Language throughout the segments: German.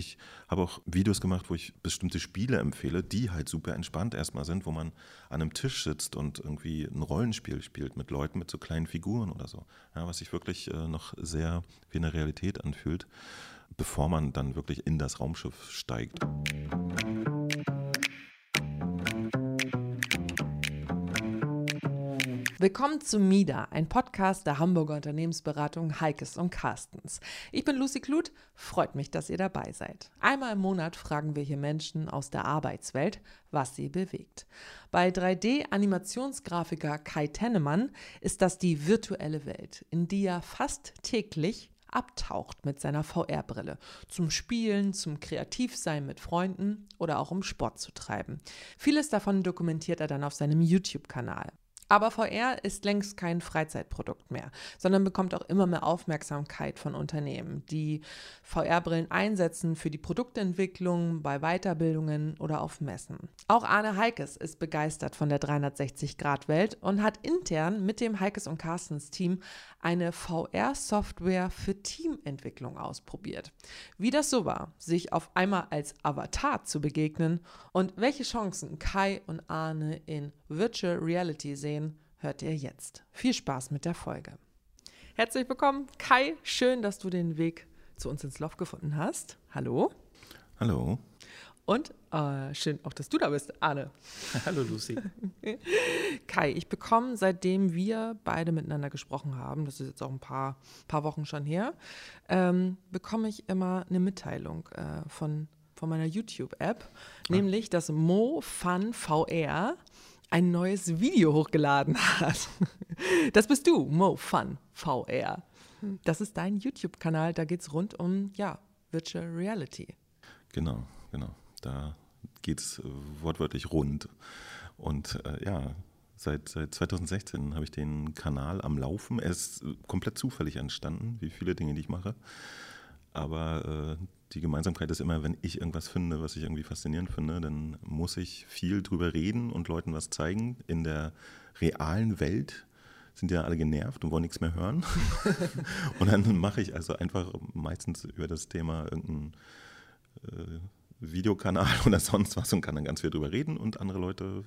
Ich habe auch Videos gemacht, wo ich bestimmte Spiele empfehle, die halt super entspannt erstmal sind, wo man an einem Tisch sitzt und irgendwie ein Rollenspiel spielt mit Leuten mit so kleinen Figuren oder so. Ja, was sich wirklich äh, noch sehr wie eine Realität anfühlt, bevor man dann wirklich in das Raumschiff steigt. Willkommen zu MIDA, ein Podcast der Hamburger Unternehmensberatung Heikes und Carstens. Ich bin Lucy Kluth, freut mich, dass ihr dabei seid. Einmal im Monat fragen wir hier Menschen aus der Arbeitswelt, was sie bewegt. Bei 3D-Animationsgrafiker Kai Tennemann ist das die virtuelle Welt, in die er fast täglich abtaucht mit seiner VR-Brille. Zum Spielen, zum Kreativsein mit Freunden oder auch um Sport zu treiben. Vieles davon dokumentiert er dann auf seinem YouTube-Kanal. Aber VR ist längst kein Freizeitprodukt mehr, sondern bekommt auch immer mehr Aufmerksamkeit von Unternehmen, die VR-Brillen einsetzen für die Produktentwicklung, bei Weiterbildungen oder auf Messen. Auch Arne Heikes ist begeistert von der 360-Grad-Welt und hat intern mit dem Heikes und Carstens Team eine VR-Software für Teamentwicklung ausprobiert. Wie das so war, sich auf einmal als Avatar zu begegnen und welche Chancen Kai und Arne in Virtual Reality sehen, hört ihr jetzt. Viel Spaß mit der Folge. Herzlich willkommen, Kai. Schön, dass du den Weg zu uns ins Loft gefunden hast. Hallo. Hallo. Und äh, schön auch, dass du da bist, Arne. Hallo Lucy. Kai, ich bekomme, seitdem wir beide miteinander gesprochen haben, das ist jetzt auch ein paar, paar Wochen schon her, ähm, bekomme ich immer eine Mitteilung äh, von, von meiner YouTube-App, ah. nämlich, dass Mo Fun VR ein neues Video hochgeladen hat. Das bist du, Mo Fun VR. Das ist dein YouTube-Kanal, da geht es rund um ja, Virtual Reality. Genau, genau. Da geht es wortwörtlich rund. Und äh, ja, seit, seit 2016 habe ich den Kanal am Laufen. Er ist komplett zufällig entstanden, wie viele Dinge, die ich mache. Aber äh, die Gemeinsamkeit ist immer, wenn ich irgendwas finde, was ich irgendwie faszinierend finde, dann muss ich viel drüber reden und Leuten was zeigen. In der realen Welt sind ja alle genervt und wollen nichts mehr hören. und dann mache ich also einfach meistens über das Thema irgendein äh, Videokanal oder sonst was und kann dann ganz viel drüber reden und andere Leute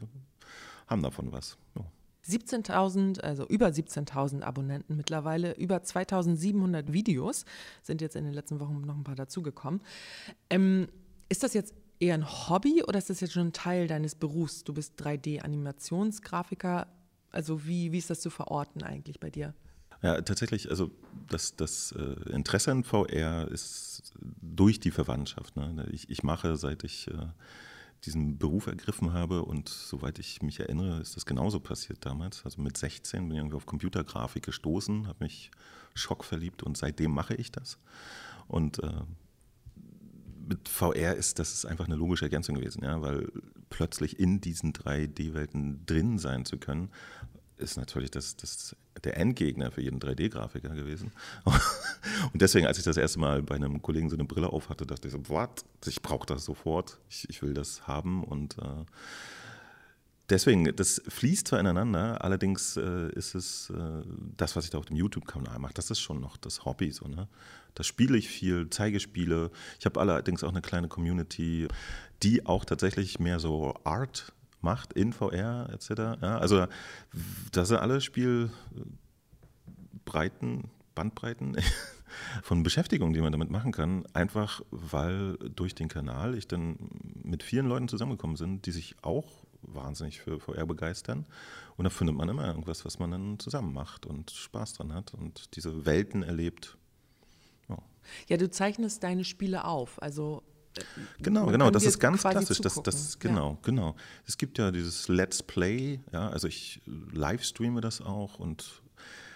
haben davon was. Ja. 17.000, also über 17.000 Abonnenten mittlerweile, über 2.700 Videos sind jetzt in den letzten Wochen noch ein paar dazugekommen. Ähm, ist das jetzt eher ein Hobby oder ist das jetzt schon ein Teil deines Berufs? Du bist 3D-Animationsgrafiker. Also wie, wie ist das zu verorten eigentlich bei dir? Ja, tatsächlich, also das, das äh, Interesse an VR ist durch die Verwandtschaft. Ne? Ich, ich mache, seit ich äh, diesen Beruf ergriffen habe und soweit ich mich erinnere, ist das genauso passiert damals. Also mit 16 bin ich irgendwie auf Computergrafik gestoßen, habe mich schockverliebt und seitdem mache ich das. Und äh, mit VR ist das ist einfach eine logische Ergänzung gewesen, ja, weil plötzlich in diesen 3D-Welten drin sein zu können, ist natürlich das, das, der Endgegner für jeden 3D-Grafiker gewesen. Und deswegen, als ich das erste Mal bei einem Kollegen so eine Brille auf hatte, dachte ich so, what? Ich brauche das sofort. Ich, ich, will das haben. Und äh, deswegen, das fließt zwar ineinander, allerdings äh, ist es äh, das, was ich da auf dem YouTube-Kanal mache, das ist schon noch das Hobby. So, ne? Da spiele ich viel, zeige Spiele. Ich habe allerdings auch eine kleine Community, die auch tatsächlich mehr so Art macht in VR etc. Ja, also das sind alle Spielbreiten, Bandbreiten von Beschäftigung, die man damit machen kann, einfach weil durch den Kanal ich dann mit vielen Leuten zusammengekommen bin, die sich auch wahnsinnig für VR begeistern. Und da findet man immer irgendwas, was man dann zusammen macht und Spaß dran hat und diese Welten erlebt. Ja, ja du zeichnest deine Spiele auf. Also Genau, genau, das ist ganz klassisch. Das, das, genau, ja. genau. Es gibt ja dieses Let's Play, ja, also ich livestreame das auch und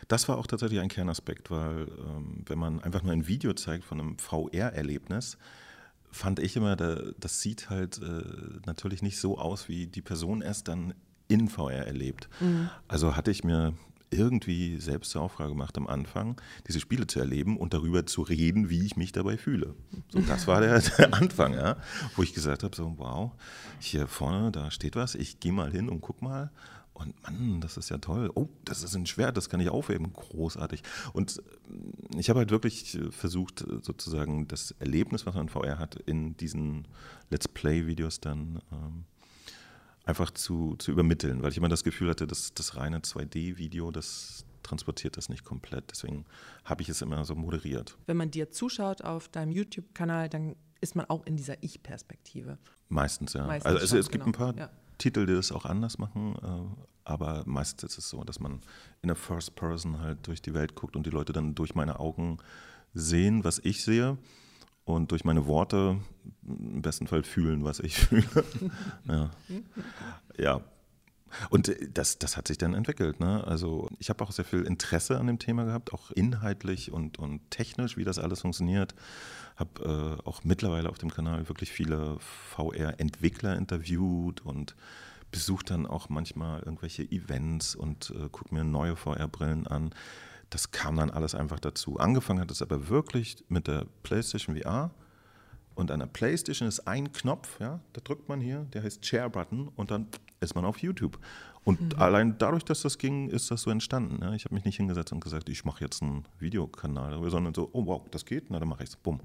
das war auch tatsächlich ein Kernaspekt, weil ähm, wenn man einfach nur ein Video zeigt von einem VR-Erlebnis, fand ich immer, da, das sieht halt äh, natürlich nicht so aus, wie die Person es dann in VR erlebt. Mhm. Also hatte ich mir irgendwie selbst zur Aufgabe gemacht am Anfang, diese Spiele zu erleben und darüber zu reden, wie ich mich dabei fühle. So, das war der, der Anfang, ja, wo ich gesagt habe, so wow, hier vorne, da steht was, ich gehe mal hin und guck mal Und Mann, das ist ja toll. Oh, das ist ein Schwert, das kann ich aufheben. Großartig. Und äh, ich habe halt wirklich versucht, sozusagen das Erlebnis, was man in VR hat, in diesen Let's Play-Videos dann ähm, einfach zu, zu übermitteln, weil ich immer das Gefühl hatte, dass das reine 2D-Video, das transportiert das nicht komplett. Deswegen habe ich es immer so moderiert. Wenn man dir zuschaut auf deinem YouTube-Kanal, dann ist man auch in dieser Ich-Perspektive. Meistens, ja. Meistens also es, es gibt genau. ein paar Ja. Titel, die das auch anders machen, äh, aber meistens ist es so, dass man in der First Person halt durch die Welt guckt und die Leute dann durch meine Augen sehen, was ich sehe und durch meine Worte im besten Fall fühlen, was ich fühle. ja. ja. Und das, das hat sich dann entwickelt. Ne? Also ich habe auch sehr viel Interesse an dem Thema gehabt, auch inhaltlich und, und technisch, wie das alles funktioniert. Habe äh, auch mittlerweile auf dem Kanal wirklich viele VR-Entwickler interviewt und besuche dann auch manchmal irgendwelche Events und äh, gucke mir neue VR-Brillen an. Das kam dann alles einfach dazu. Angefangen hat es aber wirklich mit der PlayStation VR. Und an der PlayStation ist ein Knopf, ja, da drückt man hier, der heißt Share Button und dann ist man auf YouTube. Und allein dadurch, dass das ging, ist das so entstanden. Ja. Ich habe mich nicht hingesetzt und gesagt, ich mache jetzt einen Videokanal, darüber, sondern so, oh wow, das geht, na dann mache ich es, bumm.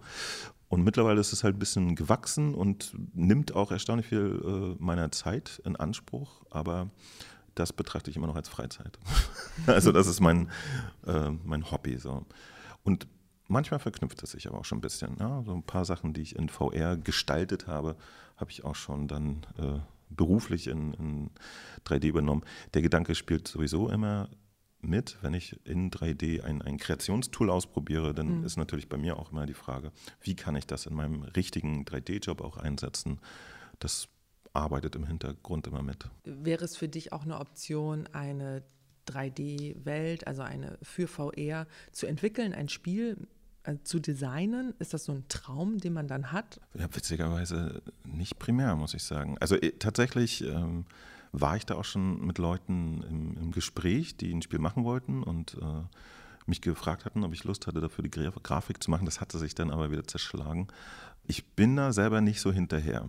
Und mittlerweile ist es halt ein bisschen gewachsen und nimmt auch erstaunlich viel äh, meiner Zeit in Anspruch, aber das betrachte ich immer noch als Freizeit. also das ist mein, äh, mein Hobby. So. Und manchmal verknüpft es sich aber auch schon ein bisschen. Ja? So ein paar Sachen, die ich in VR gestaltet habe, habe ich auch schon dann äh, beruflich in, in 3D übernommen. Der Gedanke spielt sowieso immer mit, wenn ich in 3D ein, ein Kreationstool ausprobiere, dann ist natürlich bei mir auch immer die Frage, wie kann ich das in meinem richtigen 3D-Job auch einsetzen? Das arbeitet im Hintergrund immer mit. Wäre es für dich auch eine Option, eine 3D-Welt, also eine für VR zu entwickeln, ein Spiel äh, zu designen? Ist das so ein Traum, den man dann hat? Ja, witzigerweise nicht primär, muss ich sagen. Also äh, tatsächlich ähm, war ich da auch schon mit Leuten im, im Gespräch, die ein Spiel machen wollten und äh, mich gefragt hatten, ob ich Lust hatte, dafür die Gra Grafik zu machen. Das hatte sich dann aber wieder zerschlagen. Ich bin da selber nicht so hinterher,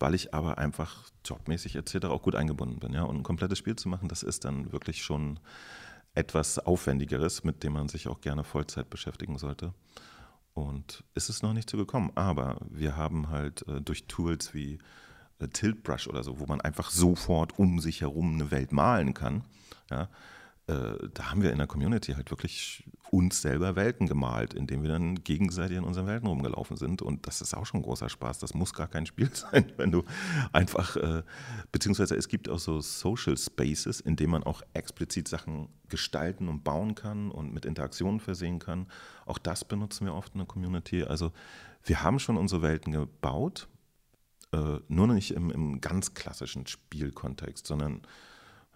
weil ich aber einfach jobmäßig etc. auch gut eingebunden bin. Ja? Und ein komplettes Spiel zu machen, das ist dann wirklich schon etwas Aufwendigeres, mit dem man sich auch gerne Vollzeit beschäftigen sollte. Und ist es noch nicht so gekommen. Aber wir haben halt äh, durch Tools wie äh, Tilt oder so, wo man einfach sofort um sich herum eine Welt malen kann, ja, da haben wir in der Community halt wirklich uns selber Welten gemalt, indem wir dann gegenseitig in unseren Welten rumgelaufen sind. Und das ist auch schon großer Spaß. Das muss gar kein Spiel sein, wenn du einfach, äh, beziehungsweise es gibt auch so Social Spaces, in denen man auch explizit Sachen gestalten und bauen kann und mit Interaktionen versehen kann. Auch das benutzen wir oft in der Community. Also wir haben schon unsere Welten gebaut, äh, nur nicht im, im ganz klassischen Spielkontext, sondern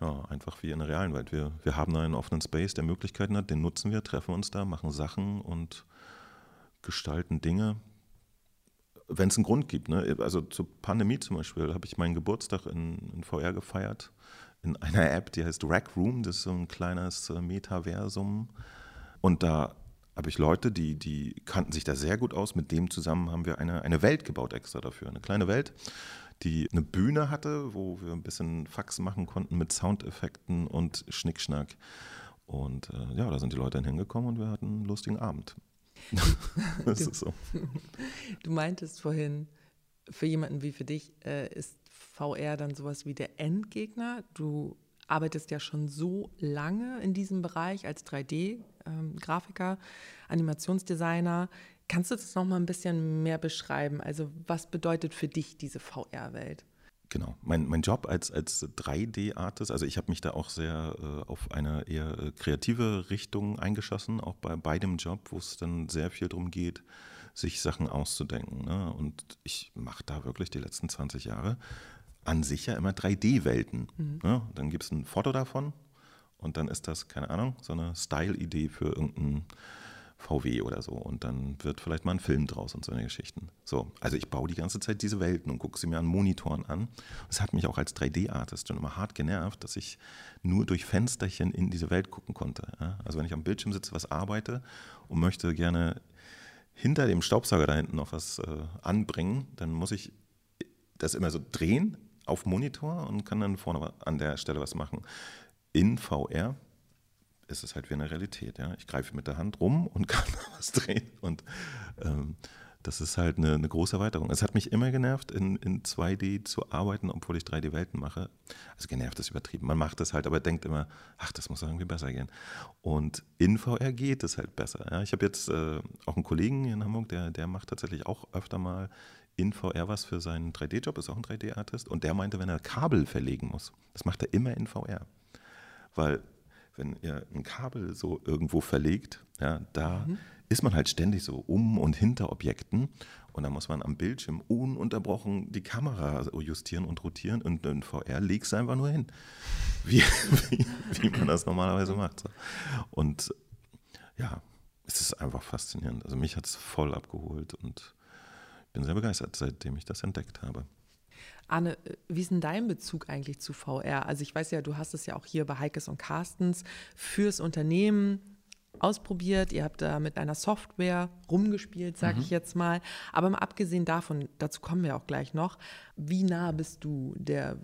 ja, einfach wie in der realen Welt. Wir, wir haben einen offenen Space, der Möglichkeiten hat, den nutzen wir, treffen uns da, machen Sachen und gestalten Dinge, wenn es einen Grund gibt. Ne? Also zur Pandemie zum Beispiel habe ich meinen Geburtstag in, in VR gefeiert, in einer App, die heißt Rack Room, das ist so ein kleines äh, Metaversum. Und da habe ich Leute, die, die kannten sich da sehr gut aus. Mit dem zusammen haben wir eine, eine Welt gebaut extra dafür. Eine kleine Welt, die eine Bühne hatte, wo wir ein bisschen Fax machen konnten mit Soundeffekten und Schnickschnack. Und äh, ja, da sind die Leute dann hingekommen und wir hatten einen lustigen Abend. das ist so. Du meintest vorhin, für jemanden wie für dich äh, ist VR dann sowas wie der Endgegner. Du arbeitest ja schon so lange in diesem Bereich als 3D-Grafiker, Animationsdesigner. Kannst du das noch mal ein bisschen mehr beschreiben? Also was bedeutet für dich diese VR-Welt? Genau. Mein, mein Job als, als 3D-Artist, also ich habe mich da auch sehr äh, auf eine eher äh, kreative Richtung eingeschossen, auch bei, bei dem Job, wo es dann sehr viel darum geht, sich Sachen auszudenken. Ne? Und ich mache da wirklich die letzten 20 Jahre an sich ja immer 3D-Welten. Ne? Dann gibt es ein Foto davon und dann ist das, keine Ahnung, so eine Style-Idee für irgendein VW oder so. Und dann wird vielleicht mal ein Film draus und so eine Geschichten. So, also ich baue die ganze Zeit diese Welten und gucke sie mir an Monitoren an. Das hat mich auch als 3D-Artist schon immer hart genervt, dass ich nur durch Fensterchen in diese Welt gucken konnte. Also wenn ich am Bildschirm sitze, was arbeite und möchte gerne hinter dem Staubsauger da hinten noch was äh, anbringen, dann muss ich das immer so drehen auf Monitor und kann dann vorne an der Stelle was machen. In VR ist es halt wie eine Realität. Ja? Ich greife mit der Hand rum und kann was drehen. Und ähm, das ist halt eine, eine, große Erweiterung. Es hat mich immer genervt, in, in 2D zu arbeiten, obwohl ich 3D-Welten mache. Also genervt ist übertrieben. Man macht das halt, aber denkt immer, ach, das muss irgendwie besser gehen. Und in VR geht es halt besser. Ja? Ich habe jetzt äh, auch einen Kollegen hier in Hamburg, der, der macht tatsächlich auch öfter mal in VR was für seinen 3D-Job, ist auch ein 3D-Artist. Und der meinte, wenn er Kabel verlegen muss, das macht er immer in VR. Weil wenn ihr ein Kabel so irgendwo verlegt, ja, da mhm. ist man halt ständig so um und hinter Objekten und dann muss man am Bildschirm ununterbrochen die Kamera justieren und rotieren und in VR legst du einfach nur hin, wie, wie, wie man das normalerweise macht. So. Und ja, es ist einfach faszinierend. Also mich hat es voll abgeholt und ich bin sehr begeistert, seitdem ich das entdeckt habe. Anne, wie ist denn dein Bezug eigentlich zu VR? Also ich weiß ja, du hast es ja auch hier bei Heikes und Carstens fürs Unternehmen ausprobiert. Ihr habt da mit einer Software rumgespielt, sage mhm. ich jetzt mal. Aber mal abgesehen davon, dazu kommen wir auch gleich noch, wie nah bist du der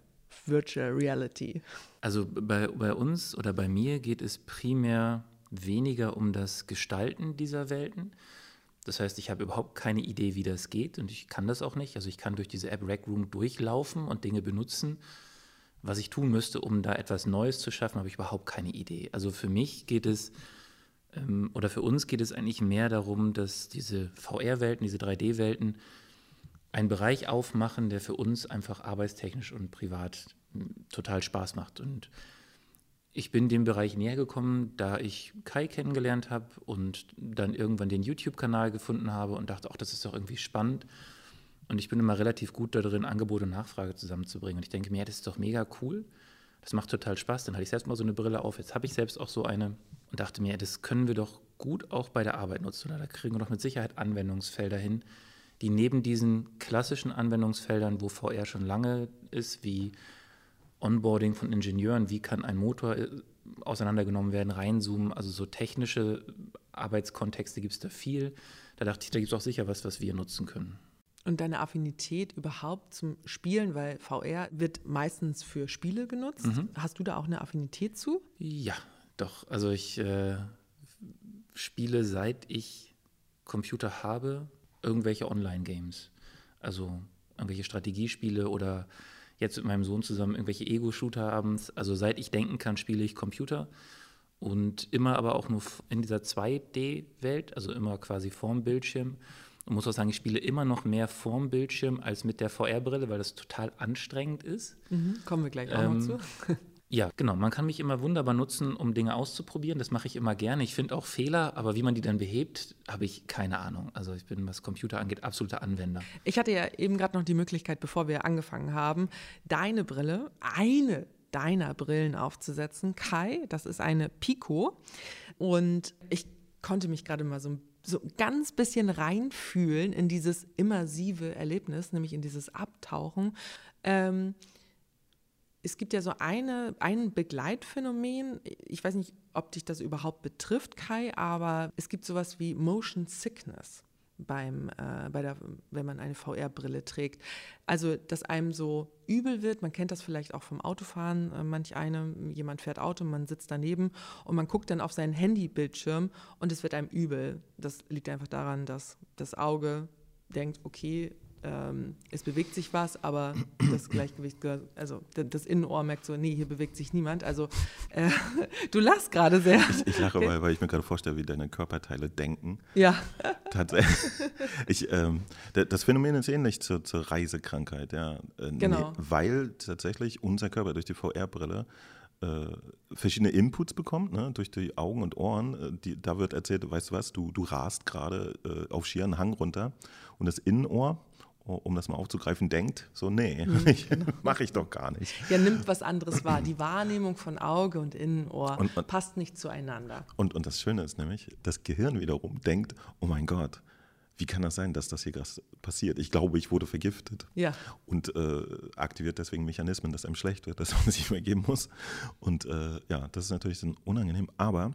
Virtual Reality? Also bei, bei uns oder bei mir geht es primär weniger um das Gestalten dieser Welten, das heißt, ich habe überhaupt keine Idee, wie das geht und ich kann das auch nicht. Also ich kann durch diese App Rec Room durchlaufen und Dinge benutzen. Was ich tun müsste, um da etwas Neues zu schaffen, habe ich überhaupt keine Idee. Also für mich geht es ähm, oder für uns geht es eigentlich mehr darum, dass diese VR-Welten, diese 3D-Welten einen Bereich aufmachen, der für uns einfach arbeitstechnisch und privat hm, total Spaß macht. Und ich bin dem Bereich näher gekommen, da ich Kai kennengelernt habe und dann irgendwann den YouTube-Kanal gefunden habe und dachte, ach, das ist doch irgendwie spannend. Und ich bin immer relativ gut darin, Angebot und Nachfrage zusammenzubringen. Und ich denke mir, ja, das ist doch mega cool. Das macht total Spaß. Dann hatte ich selbst mal so eine Brille auf. Jetzt habe ich selbst auch so eine und dachte mir, das können wir doch gut auch bei der Arbeit nutzen. Da kriegen wir doch mit Sicherheit Anwendungsfelder hin, die neben diesen klassischen Anwendungsfeldern, wo VR schon lange ist, wie Onboarding von Ingenieuren, wie kann ein Motor äh, auseinandergenommen werden, reinzoomen, also so technische Arbeitskontexte gibt es da viel. Da dachte ich, da gibt es auch sicher was, was wir nutzen können. Und deine Affinität überhaupt zum Spielen, weil VR wird meistens für Spiele genutzt. Mhm. Hast du da auch eine Affinität zu? Ja, doch. Also ich äh, spiele seit ich Computer habe irgendwelche Online-Games. Also irgendwelche Strategiespiele oder jetzt mit meinem Sohn zusammen irgendwelche Ego-Shooter abends. Also seit ich denken kann, spiele ich Computer. Und immer aber auch nur in dieser 2D-Welt, also immer quasi vorm Bildschirm. Und muss auch sagen, ich spiele immer noch mehr vorm Bildschirm als mit der VR-Brille, weil das total anstrengend ist. Mhm, kommen wir gleich auch ähm, noch zu. Ja, genau. Man kann mich immer wunderbar nutzen, um Dinge auszuprobieren. Das mache ich immer gerne. Ich finde auch Fehler, aber wie man die dann behebt, habe ich keine Ahnung. Also ich bin, was Computer angeht, absoluter Anwender. Ich hatte ja eben gerade noch die Möglichkeit, bevor wir angefangen haben, deine Brille, eine deiner Brillen aufzusetzen. Kai, das ist eine Pico. Und ich konnte mich gerade mal so ein so ganz bisschen reinfühlen in dieses immersive Erlebnis, nämlich in dieses Abtauchen. Ähm, es gibt ja so eine, ein Begleitphänomen, ich weiß nicht, ob dich das überhaupt betrifft, Kai, aber es gibt sowas wie Motion Sickness beim, äh, bei der, wenn man eine VR-Brille trägt. Also, dass einem so übel wird, man kennt das vielleicht auch vom Autofahren, äh, manch eine, jemand fährt Auto, man sitzt daneben und man guckt dann auf seinen Handybildschirm und es wird einem übel. Das liegt einfach daran, dass das Auge denkt, okay, ähm, es bewegt sich was, aber das Gleichgewicht, also das Innenohr merkt so, nee, hier bewegt sich niemand. Also äh, du lachst gerade sehr. Ich, ich lache, weil, weil, ich mir gerade vorstelle, wie deine Körperteile denken. Ja. Tatsächlich. Ich, ähm, das Phänomen ist ähnlich zur, zur Reisekrankheit, ja. Äh, genau. Nee, weil tatsächlich unser Körper durch die VR-Brille äh, verschiedene Inputs bekommt, ne, durch die Augen und Ohren. Äh, die, da wird erzählt, weißt du was, du, du rast gerade äh, auf schieren Hang runter und das Innenohr um das mal aufzugreifen, denkt, so, nee, mhm, genau. mache ich doch gar nicht. Ja, nimmt was anderes wahr. Die Wahrnehmung von Auge und Innenohr und, und, passt nicht zueinander. Und, und das Schöne ist nämlich, das Gehirn wiederum denkt, oh mein Gott, wie kann das sein, dass das hier passiert? Ich glaube, ich wurde vergiftet. Ja. Und äh, aktiviert deswegen Mechanismen, dass einem schlecht wird, dass man sich mehr geben muss. Und äh, ja, das ist natürlich dann unangenehm. Aber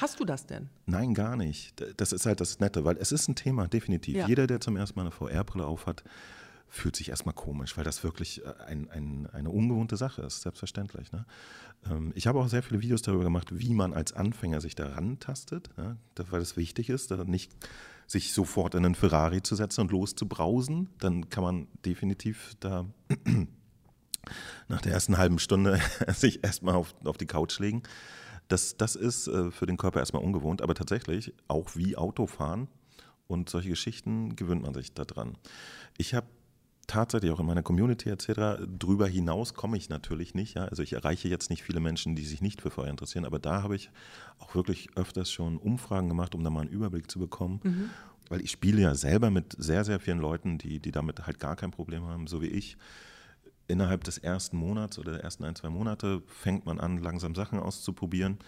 Hast du das denn? Nein, gar nicht. Das ist halt das Nette, weil es ist ein Thema, definitiv. Ja. Jeder, der zum ersten Mal eine VR-Brille aufhat, fühlt sich erstmal komisch, weil das wirklich äh, ein, ein, eine ungewohnte Sache ist, selbstverständlich. Ne? Ähm, ich habe auch sehr viele Videos darüber gemacht, wie man als Anfänger sich daran tastet, ja? weil es wichtig ist, da nicht sich sofort in einen Ferrari zu setzen und loszubrausen. Dann kann man definitiv da nach der ersten halben Stunde sich erstmal auf, auf die Couch legen. Das, das ist äh, für den Körper erstmal ungewohnt, aber tatsächlich auch wie Autofahren und solche Geschichten gewöhnt man sich daran. Ich habe tatsächlich auch in meiner Community etc. Drüber hinaus komme ich natürlich nicht. Ja? Also ich erreiche jetzt nicht viele Menschen, die sich nicht für Feuer interessieren, aber da habe ich auch wirklich öfters schon Umfragen gemacht, um da mal einen Überblick zu bekommen. Mhm. Weil ich spiele ja selber mit sehr, sehr vielen Leuten, die, die damit halt gar kein Problem haben, so wie ich. Innerhalb des ersten Monats oder der ersten ein, zwei Monate fängt man an, langsam Sachen auszuprobieren.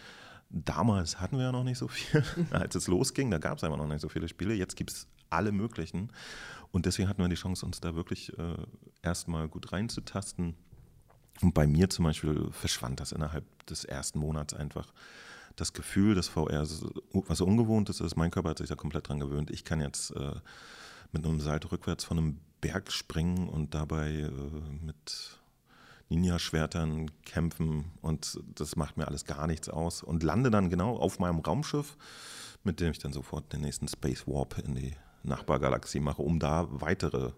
Damals hatten wir ja noch nicht so viel, als es losging. Da gab es einfach noch nicht so viele Spiele. Jetzt gibt es alle möglichen. Und deswegen hatten wir die Chance, uns da wirklich äh, erstmal gut reinzutasten. Und bei mir zum Beispiel verschwand das innerhalb des ersten Monats einfach. Das Gefühl, dass VR was ungewohnt ist, mein Körper hat sich da komplett dran gewöhnt. Ich kann jetzt äh, mit einem Salto rückwärts von einem Berg springen und dabei äh, mit Ninja-Schwertern kämpfen und das macht mir alles gar nichts aus und lande dann genau auf meinem Raumschiff, mit dem ich dann sofort den nächsten Space Warp in die Nachbargalaxie mache, um da weitere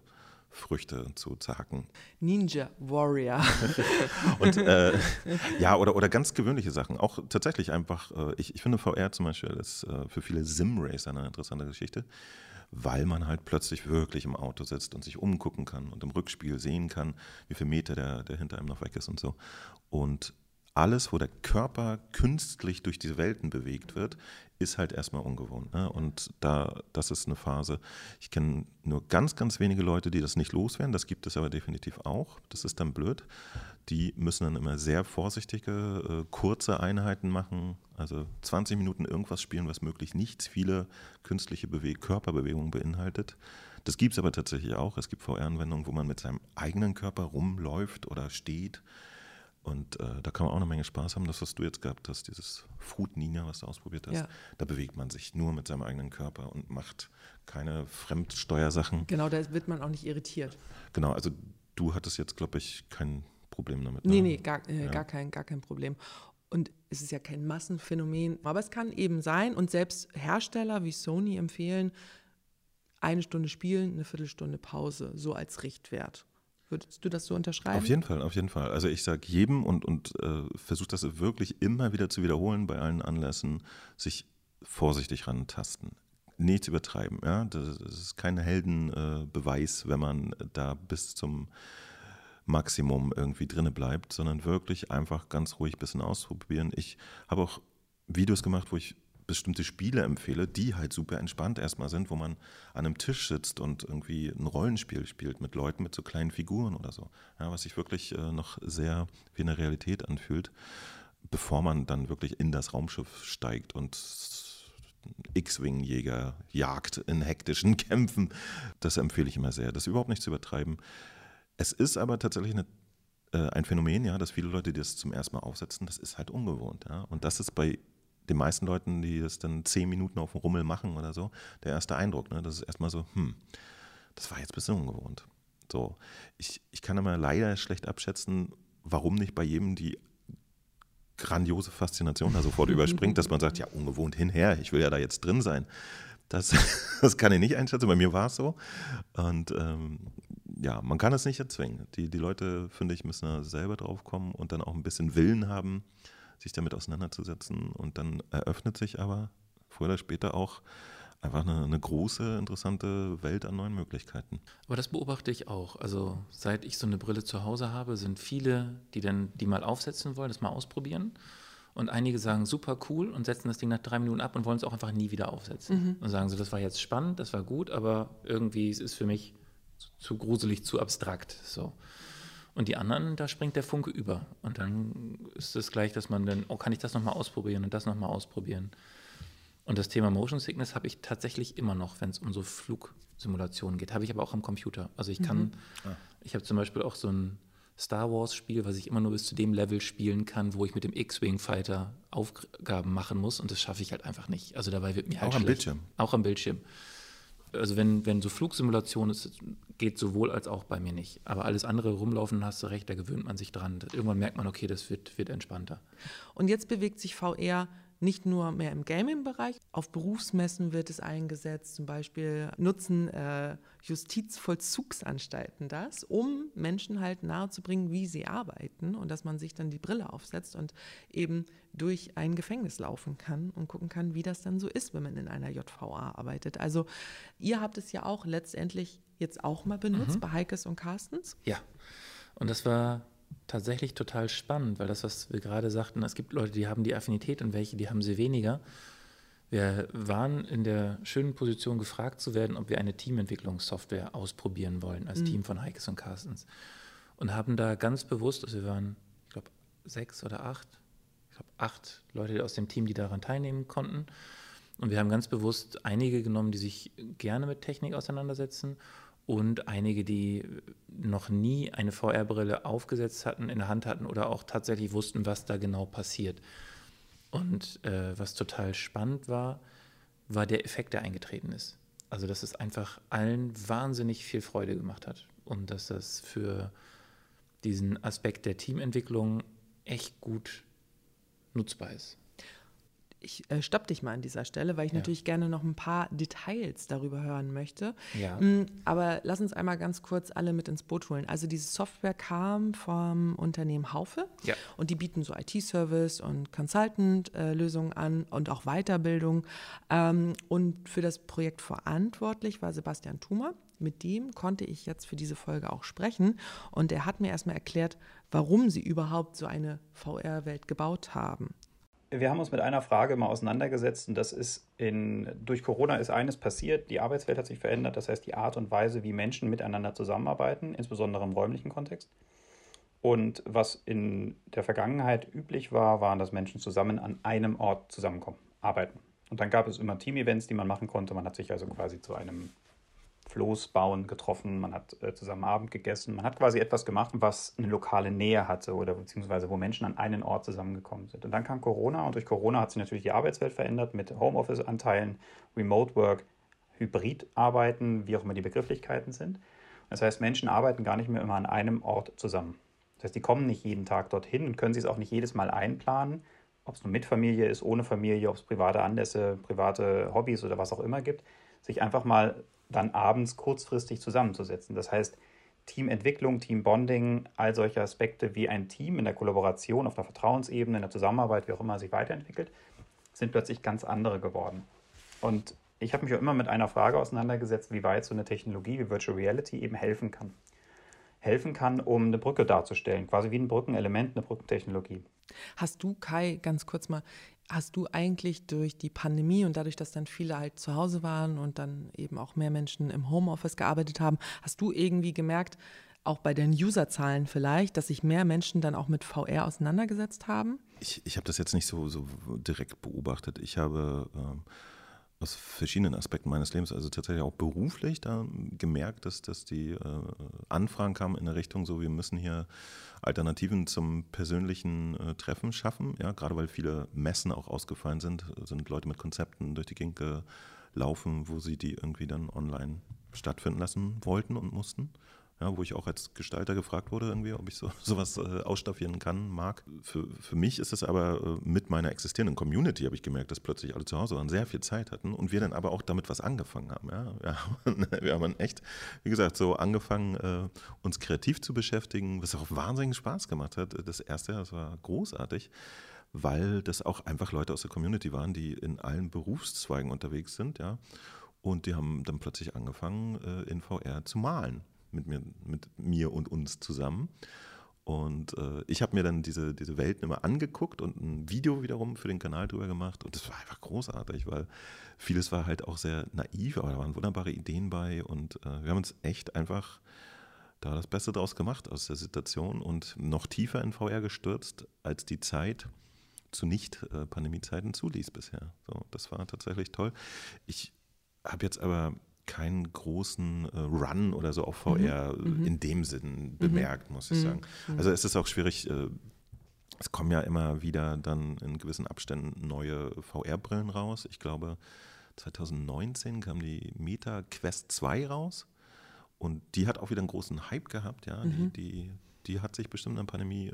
Früchte zu zerhacken. Ninja Warrior. und äh, ja, oder, oder ganz gewöhnliche Sachen. Auch tatsächlich einfach, äh, ich, ich finde VR zum Beispiel ist äh, für viele Sim-Racer eine interessante Geschichte weil man halt plötzlich wirklich im Auto sitzt und sich umgucken kann und im Rückspiel sehen kann, wie viel Meter der, der hinter einem noch weg ist und so. Und alles, wo der Körper künstlich durch diese Welten bewegt wird, ist halt erstmal ungewohnt. Ne? Und da, das ist eine Phase. Ich kenne nur ganz, ganz wenige Leute, die das nicht loswerden. Das gibt es aber definitiv auch. Das ist dann blöd. Die müssen dann immer sehr vorsichtige, äh, kurze Einheiten machen. Also 20 Minuten irgendwas spielen, was möglichst nicht viele künstliche Bewe Körperbewegungen beinhaltet. Das gibt es aber tatsächlich auch. Es gibt VR-Anwendungen, wo man mit seinem eigenen Körper rumläuft oder steht und äh, da kann man auch eine Menge Spaß haben. Das, was du jetzt gehabt hast, dieses Fruit Ninja, was du ausprobiert hast, ja. da bewegt man sich nur mit seinem eigenen Körper und macht keine Fremdsteuersachen. Genau, da wird man auch nicht irritiert. Genau, also du hattest jetzt, glaube ich, kein Problem damit. Ne? Nee, nee, gar, äh, ja. gar, kein, gar kein Problem. Und es ist ja kein Massenphänomen, aber es kann eben sein und selbst Hersteller wie Sony empfehlen, eine Stunde spielen, eine Viertelstunde Pause, so als Richtwert. Würdest du das so unterschreiben? Auf jeden Fall, auf jeden Fall. Also ich sage jedem und, und äh, versuche das wirklich immer wieder zu wiederholen bei allen Anlässen, sich vorsichtig rantasten. Nichts übertreiben. Ja? Das, ist kein Heldenbeweis, äh, wenn man da bis zum Maximum irgendwie drinne bleibt, sondern wirklich einfach ganz ruhig ein bisschen ausprobieren. Ich habe auch Videos gemacht, wo ich bestimmte Spiele empfehle, die halt super entspannt erstmal sind, wo man an einem Tisch sitzt und irgendwie ein Rollenspiel spielt mit Leuten mit so kleinen Figuren oder so. Ja, was sich wirklich äh, noch sehr wie eine Realität anfühlt, bevor man dann wirklich in das Raumschiff steigt und X-Wing-Jäger jagt in hektischen Kämpfen. Das empfehle ich immer sehr. Das überhaupt nicht zu übertreiben. Es ist aber tatsächlich eine äh, ein Phänomen, ja, dass viele Leute, die das zum ersten Mal aufsetzen, das ist halt ungewohnt. Ja? Und das ist bei den meisten Leuten, die das dann zehn Minuten auf dem Rummel machen oder so, der erste Eindruck. Ne? Das ist erstmal so, hm, das war jetzt ein bisschen ungewohnt. So, ich, ich kann immer leider schlecht abschätzen, warum nicht bei jedem die grandiose Faszination da sofort überspringt, dass man sagt, ja, ungewohnt hinher, ich will ja da jetzt drin sein. Das, das kann ich nicht einschätzen, bei mir war es so. Und ähm, ja, man kann es nicht erzwingen. Die, die Leute, finde ich, müssen da selber drauf kommen und dann auch ein bisschen Willen haben, sich damit auseinanderzusetzen. Und dann eröffnet sich aber früher oder später auch einfach eine, eine, große, interessante Welt an neuen Möglichkeiten. Aber das beobachte ich auch. Also seit ich so eine Brille zu Hause habe, sind viele, die dann die mal aufsetzen wollen, das mal ausprobieren. Und einige sagen super cool und setzen das Ding nach drei Minuten ab und wollen es auch einfach nie wieder aufsetzen. Mhm. Und sagen so, das war jetzt spannend, das war gut, aber irgendwie ist es für mich zu, gruselig, zu abstrakt. So. Und die anderen, da springt der Funke über. Und dann ist es gleich, dass man dann, oh, kann ich das nochmal ausprobieren und das nochmal ausprobieren. Und das Thema Motion Sickness habe ich tatsächlich immer noch, wenn es um so Flugsimulationen geht. Habe ich aber auch am Computer. Also ich kann, mhm. ah. ich habe zum Beispiel auch so ein Star Wars Spiel, was ich immer nur bis zu dem Level spielen kann, wo ich mit dem X-Wing Fighter Aufgaben machen muss. Und das schaffe ich halt einfach nicht. Also dabei wird mir halt Auch schlecht. am Bildschirm. Auch am Bildschirm. Also wenn, wenn so Flugsimulation ist, geht sowohl als auch bei mir nicht. Aber alles andere rumlaufen, hast du recht, da gewöhnt man sich dran. Irgendwann merkt man, okay, das wird, wird entspannter. Und jetzt bewegt sich VR nicht nur mehr im Gaming-Bereich, auf Berufsmessen wird es eingesetzt, zum Beispiel nutzen äh, Justizvollzugsanstalten das, um Menschen halt nahezubringen, wie sie arbeiten und dass man sich dann die Brille aufsetzt und eben durch ein Gefängnis laufen kann und gucken kann, wie das dann so ist, wenn man in einer JVA arbeitet. Also ihr habt es ja auch letztendlich jetzt auch mal benutzt mhm. bei Heikes und Carstens. Ja, und das war tatsächlich total spannend, weil das, was wir gerade sagten, es gibt Leute, die haben die Affinität und welche, die haben sie weniger. Wir waren in der schönen Position, gefragt zu werden, ob wir eine Teamentwicklungssoftware ausprobieren wollen, als mhm. Team von Heikes und Carstens. Und haben da ganz bewusst, also wir waren, ich glaube, sechs oder acht, ich glaube, acht Leute aus dem Team, die daran teilnehmen konnten. Und wir haben ganz bewusst einige genommen, die sich gerne mit Technik auseinandersetzen und einige, die noch nie eine VR-Brille aufgesetzt hatten, in der Hand hatten oder auch tatsächlich wussten, was da genau passiert. Und äh, was total spannend war, war der Effekt, der eingetreten ist. Also, dass es einfach allen wahnsinnig viel Freude gemacht hat und dass das für diesen Aspekt der Teamentwicklung echt gut nutzbar ist ich äh, stopp dich mal an dieser Stelle, weil ich ja. natürlich gerne noch ein paar Details darüber hören möchte. Ja. Mm, aber lass uns einmal ganz kurz alle mit ins Boot holen. Also diese Software kam vom Unternehmen Haufe ja. und die bieten so IT-Service und Consultant-Lösungen an und auch Weiterbildung. Ähm, und für das Projekt verantwortlich war Sebastian Thumer. Mit dem konnte ich jetzt für diese Folge auch sprechen und er hat mir erstmal erklärt, warum sie überhaupt so eine VR-Welt gebaut haben wir haben uns mit einer Frage mal auseinandergesetzt und das ist in, durch Corona ist eines passiert, die Arbeitswelt hat sich verändert, das heißt die Art und Weise, wie Menschen miteinander zusammenarbeiten, insbesondere im räumlichen Kontext. Und was in der Vergangenheit üblich war, waren, dass Menschen zusammen an einem Ort zusammenkommen, arbeiten. Und dann gab es immer Team-Events, die man machen konnte. Man hat sich also quasi zu einem Floß bauen getroffen, man hat äh, zusammen Abend gegessen, man hat quasi etwas gemacht, was eine lokale Nähe hatte oder beziehungsweise wo Menschen an einen Ort zusammengekommen sind. Und dann kam Corona und durch Corona hat sich natürlich die Arbeitswelt verändert mit Homeoffice-Anteilen, Remote Work, Hybrid-Arbeiten, wie auch immer die Begrifflichkeiten sind. Das heißt, Menschen arbeiten gar nicht mehr immer an einem Ort zusammen. Das heißt, die kommen nicht jeden Tag dorthin und können sich es auch nicht jedes Mal einplanen, ob es nur mit Familie ist, ohne Familie, ob es private Anlässe, private Hobbys oder was auch immer gibt, sich einfach mal dann abends kurzfristig zusammenzusetzen. Das heißt, Teamentwicklung, Teambonding, all solche Aspekte wie ein Team in der Kollaboration auf der Vertrauensebene, in der Zusammenarbeit, wie auch immer sich weiterentwickelt, sind plötzlich ganz andere geworden. Und ich habe mich auch immer mit einer Frage auseinandergesetzt, wie weit so eine Technologie wie Virtual Reality eben helfen kann. Helfen kann, um eine Brücke darzustellen, quasi wie ein Brückenelement, eine Brückentechnologie. Hast du, Kai, ganz kurz mal, hast du eigentlich durch die Pandemie und dadurch, dass dann viele halt zu Hause waren und dann eben auch mehr Menschen im Homeoffice gearbeitet haben, hast du irgendwie gemerkt, auch bei den Userzahlen vielleicht, dass sich mehr Menschen dann auch mit VR auseinandergesetzt haben? Ich, ich habe das jetzt nicht so, so direkt beobachtet. Ich habe ähm, aus verschiedenen Aspekten meines Lebens, also tatsächlich auch beruflich, da gemerkt, dass, dass die äh, Anfragen kamen in der Richtung, so wir müssen hier Alternativen zum persönlichen äh, Treffen schaffen. Ja, gerade weil viele Messen auch ausgefallen sind, sind Leute mit Konzepten durch die Gegend gelaufen, wo sie die irgendwie dann online stattfinden lassen wollten und mussten ja, wo ich auch als Gestalter gefragt wurde, irgendwie, ob ich so, sowas äh, ausstaffieren kann, mag. Für, für mich ist es aber äh, mit meiner existierenden Community, habe ich gemerkt, dass plötzlich alle zu Hause waren, sehr viel Zeit hatten und wir dann aber auch damit was angefangen haben. Ja, ja wir haben echt, wie gesagt, so angefangen, äh, uns kreativ zu beschäftigen, was auch wahnsinnig Spaß gemacht hat. Das erste Jahr, das war großartig weil das auch einfach Leute aus der Community waren, die in allen Berufszweigen unterwegs sind, ja. Und die haben dann plötzlich angefangen, äh, in VR zu malen mit mir, mit mir und uns zusammen. Und äh, ich habe mir dann diese, diese Welten immer angeguckt und ein Video wiederum für den Kanal drüber gemacht. Und das war einfach großartig, weil vieles war halt auch sehr naiv, aber da waren wunderbare Ideen bei. Und äh, wir haben uns echt einfach da das Beste draus gemacht aus der Situation und noch tiefer in VR gestürzt, als die Zeit zu Nicht-Pandemie-Zeiten zuließ bisher. So, das war tatsächlich toll. Ich habe jetzt aber keinen großen äh, Run oder so auf VR mhm. mhm. in dem Sinn mhm. bemerkt, muss ich mhm. sagen. Mhm. Also es ist auch schwierig, äh, es kommen ja immer wieder dann in gewissen Abständen neue VR-Brillen raus. Ich glaube, 2019 kam die Meta Quest 2 raus und die hat auch wieder einen großen Hype gehabt, ja. Mhm. Die, die, die hat sich bestimmt in der Pandemie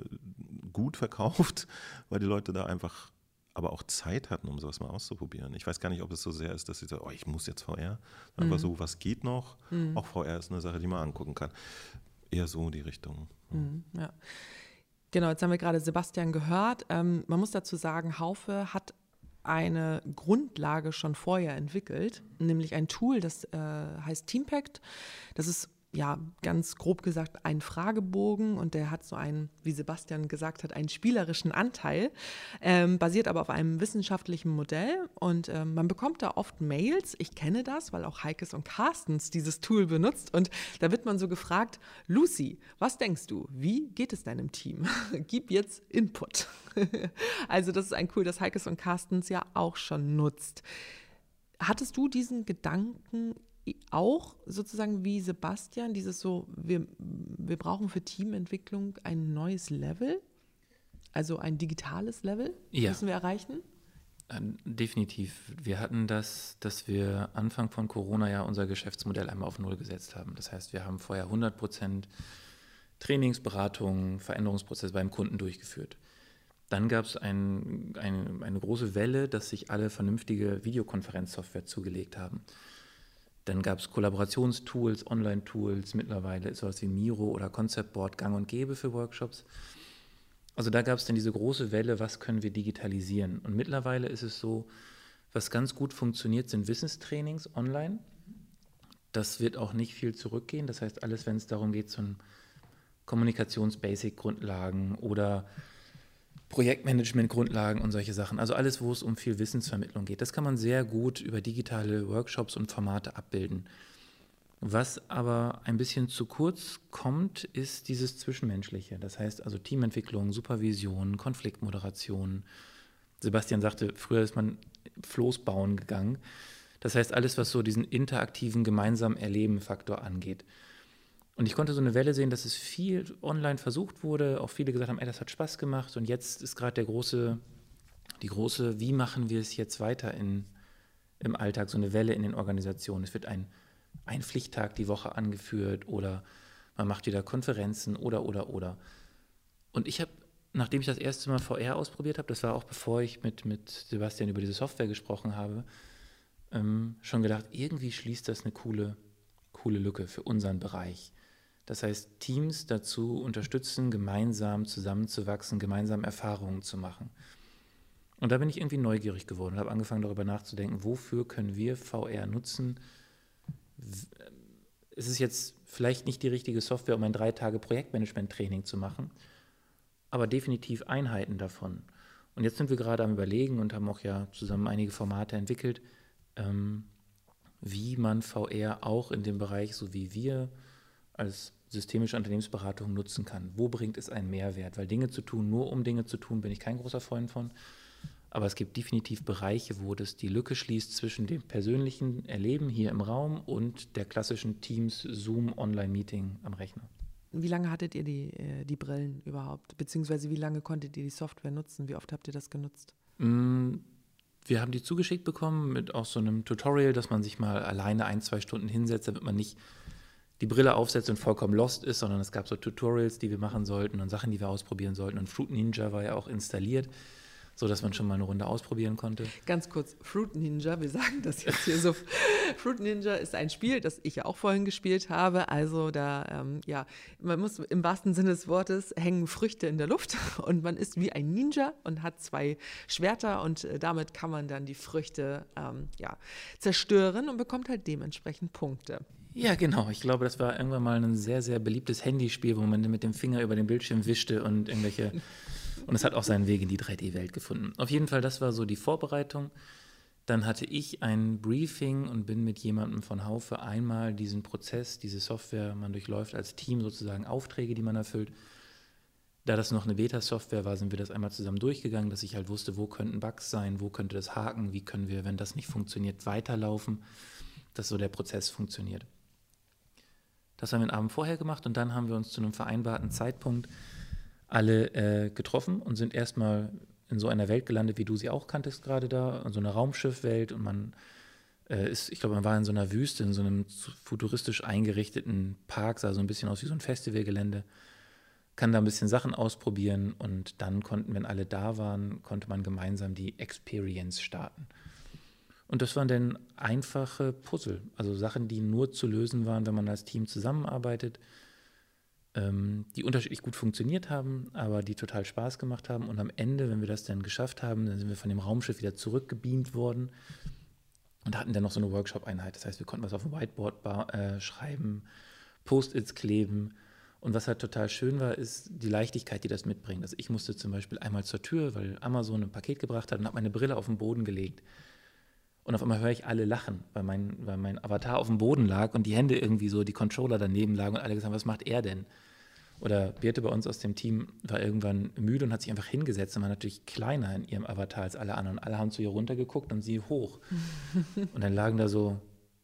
gut verkauft, weil die Leute da einfach aber auch Zeit hatten, um sowas mal auszuprobieren. Ich weiß gar nicht, ob es so sehr ist, dass sie sagen, oh, ich muss jetzt VR. Mhm. so, was geht noch? Mhm. Auch VR ist eine Sache, die man angucken kann. Eher so die Richtung. Mhm, ja. Genau, jetzt haben wir gerade Sebastian gehört. Ähm, man muss dazu sagen, Haufe hat eine Grundlage schon vorher entwickelt, nämlich ein Tool, das äh, heißt Teampact. Das ist ja, ganz grob gesagt, ein Fragebogen und der hat so einen, wie Sebastian gesagt hat, einen spielerischen Anteil, ähm, basiert aber auf einem wissenschaftlichen Modell und ähm, man bekommt da oft Mails. Ich kenne das, weil auch Heikes und Carstens dieses Tool benutzt und da wird man so gefragt, Lucy, was denkst du, wie geht es deinem Team? Gib jetzt Input. also das ist ein Cool, das Heikes und Carstens ja auch schon nutzt. Hattest du diesen Gedanken auch sozusagen wie Sebastian, dieses so, wir, wir brauchen für Teamentwicklung ein neues Level, also ein digitales Level, ja. müssen wir erreichen? Äh, definitiv. Wir hatten das, dass wir Anfang von Corona ja unser Geschäftsmodell einmal auf Null gesetzt haben. Das heißt, wir haben vorher 100 Prozent Trainingsberatung, Veränderungsprozess beim Kunden durchgeführt. Dann gab es ein, ein, eine große Welle, dass sich alle vernünftige Videokonferenzsoftware zugelegt haben. Dann gab es Kollaborationstools, Online-Tools, mittlerweile ist sowas wie Miro oder Concept Board gang und gäbe für Workshops. Also da gab es dann diese große Welle, was können wir digitalisieren? Und mittlerweile ist es so, was ganz gut funktioniert, sind Wissenstrainings online. Das wird auch nicht viel zurückgehen. Das heißt, alles, wenn es darum geht, so Kommunikations-Basic-Grundlagen oder Projektmanagement-Grundlagen und solche Sachen. Also alles, wo es um viel Wissensvermittlung geht. Das kann man sehr gut über digitale Workshops und Formate abbilden. Was aber ein bisschen zu kurz kommt, ist dieses Zwischenmenschliche. Das heißt also Teamentwicklung, Supervision, Konfliktmoderation. Sebastian sagte, früher ist man Floß bauen gegangen. Das heißt alles, was so diesen interaktiven, gemeinsamen Erleben-Faktor angeht. Und ich konnte so eine Welle sehen, dass es viel online versucht wurde, auch viele gesagt haben, ey, das hat Spaß gemacht und jetzt ist gerade der große, die große, wie machen wir es jetzt weiter in, im Alltag, so eine Welle in den Organisationen. Es wird ein, ein Pflichttag die Woche angeführt oder man macht wieder Konferenzen oder, oder, oder. Und ich habe, nachdem ich das erste Mal VR ausprobiert habe, das war auch bevor ich mit, mit Sebastian über diese Software gesprochen habe, ähm, schon gedacht, irgendwie schließt das eine coole, coole Lücke für unseren Bereich. Das heißt, Teams dazu unterstützen, gemeinsam zusammenzuwachsen, gemeinsam Erfahrungen zu machen. Und da bin ich irgendwie neugierig geworden und habe angefangen darüber nachzudenken, wofür können wir VR nutzen? Es ist jetzt vielleicht nicht die richtige Software, um ein drei Tage Projektmanagement-Training zu machen, aber definitiv Einheiten davon. Und jetzt sind wir gerade am Überlegen und haben auch ja zusammen einige Formate entwickelt, ähm, wie man VR auch in dem Bereich, so wie wir als systemische Unternehmensberatung nutzen kann. Wo bringt es einen Mehrwert? Weil Dinge zu tun, nur um Dinge zu tun, bin ich kein großer Freund von. Aber es gibt definitiv Bereiche, wo das die Lücke schließt zwischen dem persönlichen Erleben hier im Raum und der klassischen Teams Zoom Online-Meeting am Rechner. Wie lange hattet ihr die, äh, die Brillen überhaupt? Beziehungsweise wie lange konntet ihr die Software nutzen? Wie oft habt ihr das genutzt? Mm, wir haben die zugeschickt bekommen mit auch so einem Tutorial, dass man sich mal alleine ein, zwei Stunden hinsetzt, damit man nicht die Brille aufsetzt und vollkommen lost ist, sondern es gab so Tutorials, die wir machen sollten und Sachen, die wir ausprobieren sollten. Und Fruit Ninja war ja auch installiert, sodass man schon mal eine Runde ausprobieren konnte. Ganz kurz, Fruit Ninja, wir sagen das jetzt hier so. Fruit Ninja ist ein Spiel, das ich ja auch vorhin gespielt habe. Also da, ähm, ja, man muss im wahrsten Sinne des Wortes hängen Früchte in der Luft und man ist wie ein Ninja und hat zwei Schwerter und äh, damit kann man dann die Früchte ähm, ja, zerstören und bekommt halt dementsprechend Punkte. Ja, genau. Ich glaube, das war irgendwann mal ein sehr, sehr beliebtes Handyspiel, wo man mit dem Finger über den Bildschirm wischte und irgendwelche. und es hat auch seinen Weg in die 3D-Welt gefunden. Auf jeden Fall, das war so die Vorbereitung. Dann hatte ich ein Briefing und bin mit jemandem von Haufe einmal diesen Prozess, diese Software, man durchläuft als Team sozusagen Aufträge, die man erfüllt. Da das noch eine Beta-Software war, sind wir das einmal zusammen durchgegangen, dass ich halt wusste, wo könnten Bugs sein, wo könnte das haken, wie können wir, wenn das nicht funktioniert, weiterlaufen, dass so der Prozess funktioniert. Das haben wir den Abend vorher gemacht und dann haben wir uns zu einem vereinbarten Zeitpunkt alle äh, getroffen und sind erstmal in so einer Welt gelandet, wie du sie auch kanntest gerade da, in so einer Raumschiffwelt und man Äh, ist, ich glaube, man war in so einer Wüste, in so einem futuristisch eingerichteten Park, sah so ein bisschen aus wie so ein Festivalgelände. Kann da ein bisschen Sachen ausprobieren und dann konnten, wenn alle da waren, konnte man gemeinsam die Experience starten. Und das waren dann einfache Puzzle, also Sachen, die nur zu lösen waren, wenn man als Team zusammenarbeitet, ähm, die unterschiedlich gut funktioniert haben, aber die total Spaß gemacht haben. Und am Ende, wenn wir das dann geschafft haben, dann sind wir von dem Raumschiff wieder zurückgebeamt worden und hatten dann noch so eine Workshop-Einheit. Das heißt, wir konnten was auf dem Whiteboard äh, schreiben, Post-its kleben. Und was halt total schön war, ist die Leichtigkeit, die das mitbringt. Also ich musste zum Beispiel einmal zur Tür, weil Amazon ein Paket gebracht hat und habe meine Brille auf den Boden gelegt. Und auf einmal höre ich alle lachen, weil mein, weil mein Avatar auf dem Boden lag und die Hände irgendwie so, die Controller daneben lagen und alle gesagt haben, was macht er denn? Oder Birte bei uns aus dem Team war irgendwann müde und hat sich einfach hingesetzt und war natürlich kleiner in ihrem Avatar als alle anderen. Und alle haben zu ihr runtergeguckt und sie hoch. und dann lagen da so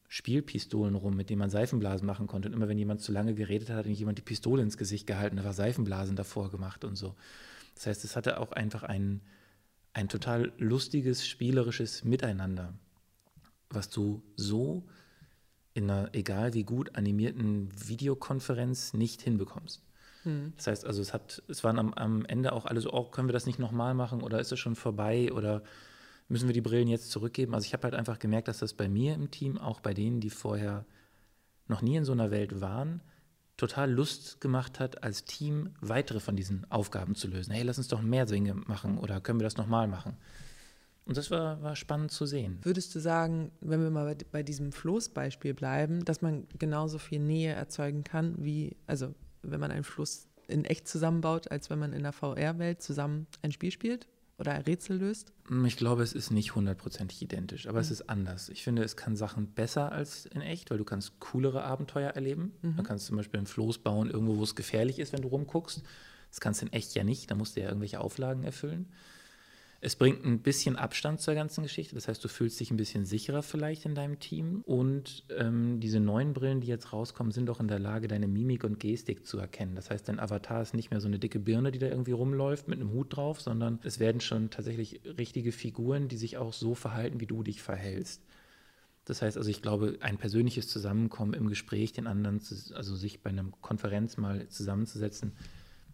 Spielpistolen rum, mit denen man Seifenblasen machen konnte. Und immer wenn jemand zu lange geredet hat, hat jemand die Pistole ins Gesicht gehalten, da war Seifenblasen davor gemacht und so. Das heißt, es hatte auch einfach ein, ein total lustiges, spielerisches Miteinander, was du so in einer, egal wie gut animierten Videokonferenz nicht hinbekommst. Hm. Das heißt also, es hat, es waren am, am Ende auch alle so, oh, können wir das nicht nochmal machen oder ist es schon vorbei oder müssen wir die Brillen jetzt zurückgeben? Also ich habe halt einfach gemerkt, dass das bei mir im Team, auch bei denen, die vorher noch nie in so einer Welt waren, total Lust gemacht hat, als Team weitere von diesen Aufgaben zu lösen. Hey, lass uns doch mehr Dinge machen oder können wir das nochmal machen? Und das war, war spannend zu sehen. Würdest du sagen, wenn wir mal bei, bei diesem Floßbeispiel bleiben, dass man genauso viel Nähe erzeugen kann, wie, also wenn man einen Fluss in echt zusammenbaut, als wenn man in der VR-Welt zusammen ein Spiel spielt oder ein Rätsel löst? Mm, ich glaube, es ist nicht hundertprozentig identisch, aber mhm. es ist anders. Ich finde, es kann Sachen besser als in echt, weil du kannst coolere Abenteuer erleben. Mhm. Du kannst zum Beispiel ein Floß bauen, irgendwo, wo es gefährlich ist, wenn du rumguckst. Das kannst du in echt ja nicht, da musst du ja irgendwelche Auflagen erfüllen. Es bringt ein bisschen Abstand zur ganzen Geschichte. Das heißt, du fühlst dich ein bisschen sicherer vielleicht in deinem Team. Und ähm, diese neuen Brillen, die jetzt rauskommen, sind auch in der Lage, deine Mimik und Gestik zu erkennen. Das heißt, dein Avatar ist nicht mehr so eine dicke Birne, die da irgendwie rumläuft mit einem Hut drauf, sondern es werden schon tatsächlich richtige Figuren, die sich auch so verhalten, wie du dich verhältst. Das heißt also, ich glaube, ein persönliches Zusammenkommen im Gespräch, den anderen, zu, also sich bei einer Konferenz mal zusammenzusetzen,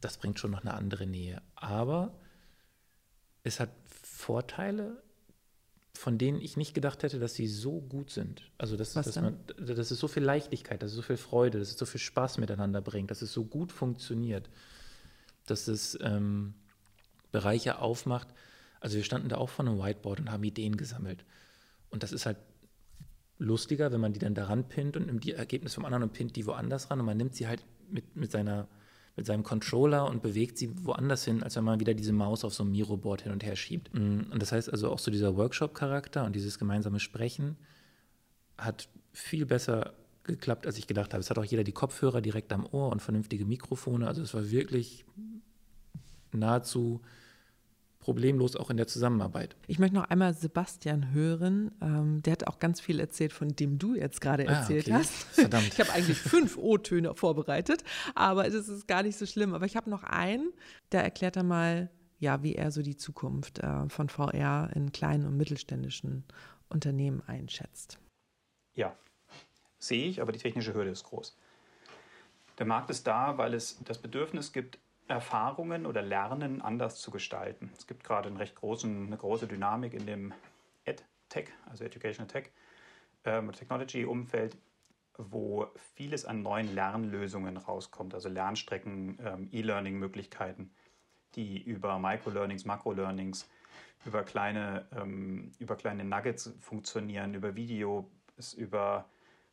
das bringt schon noch eine andere Nähe. Aber es hat Vorteile, von denen ich nicht gedacht hätte, dass sie so gut sind. Also, dass, dass, man, dass es so viel Leichtigkeit, dass es so viel Freude, dass es so viel Spaß miteinander bringt, dass es so gut funktioniert, dass es ähm, Bereiche aufmacht. Also, wir standen da auch vor einem Whiteboard und haben Ideen gesammelt. Und das ist halt lustiger, wenn man die dann daran pinnt und nimmt die Ergebnisse vom anderen und pinnt die woanders ran und man nimmt sie halt mit, mit seiner mit seinem Controller und bewegt sie woanders hin, als wenn man wieder diese Maus auf so einem Miro-Board hin und her schiebt. Mm, und das heißt also auch so dieser Workshop-Charakter und dieses gemeinsame Sprechen hat viel besser geklappt, als ich gedacht habe. Es hat auch jeder die Kopfhörer direkt am Ohr und vernünftige Mikrofone. Also es war wirklich nahezu problemlos auch in der Zusammenarbeit. Ich möchte noch einmal Sebastian hören. Ähm, der hat auch ganz viel erzählt, von dem du jetzt gerade ah, erzählt okay. hast. Verdammt. Ich habe eigentlich fünf O-Töne vorbereitet, aber es ist gar nicht so schlimm. Aber ich habe noch einen, da erklärt er mal, ja, wie er so die Zukunft äh, von VR in kleinen und mittelständischen Unternehmen einschätzt. Ja, sehe ich, aber die technische Hürde ist groß. Der Markt ist da, weil es das Bedürfnis gibt, Erfahrungen oder Lernen anders zu gestalten. Es gibt gerade einen recht großen, eine große Dynamik in dem EdTech, also Educational Tech, ähm, Technology-Umfeld, wo vieles an neuen Lernlösungen rauskommt, also Lernstrecken, ähm, E-Learning-Möglichkeiten, die über Microlearnings, Makrolearnings, über kleine, ähm, über kleine Nuggets funktionieren, über Video, über,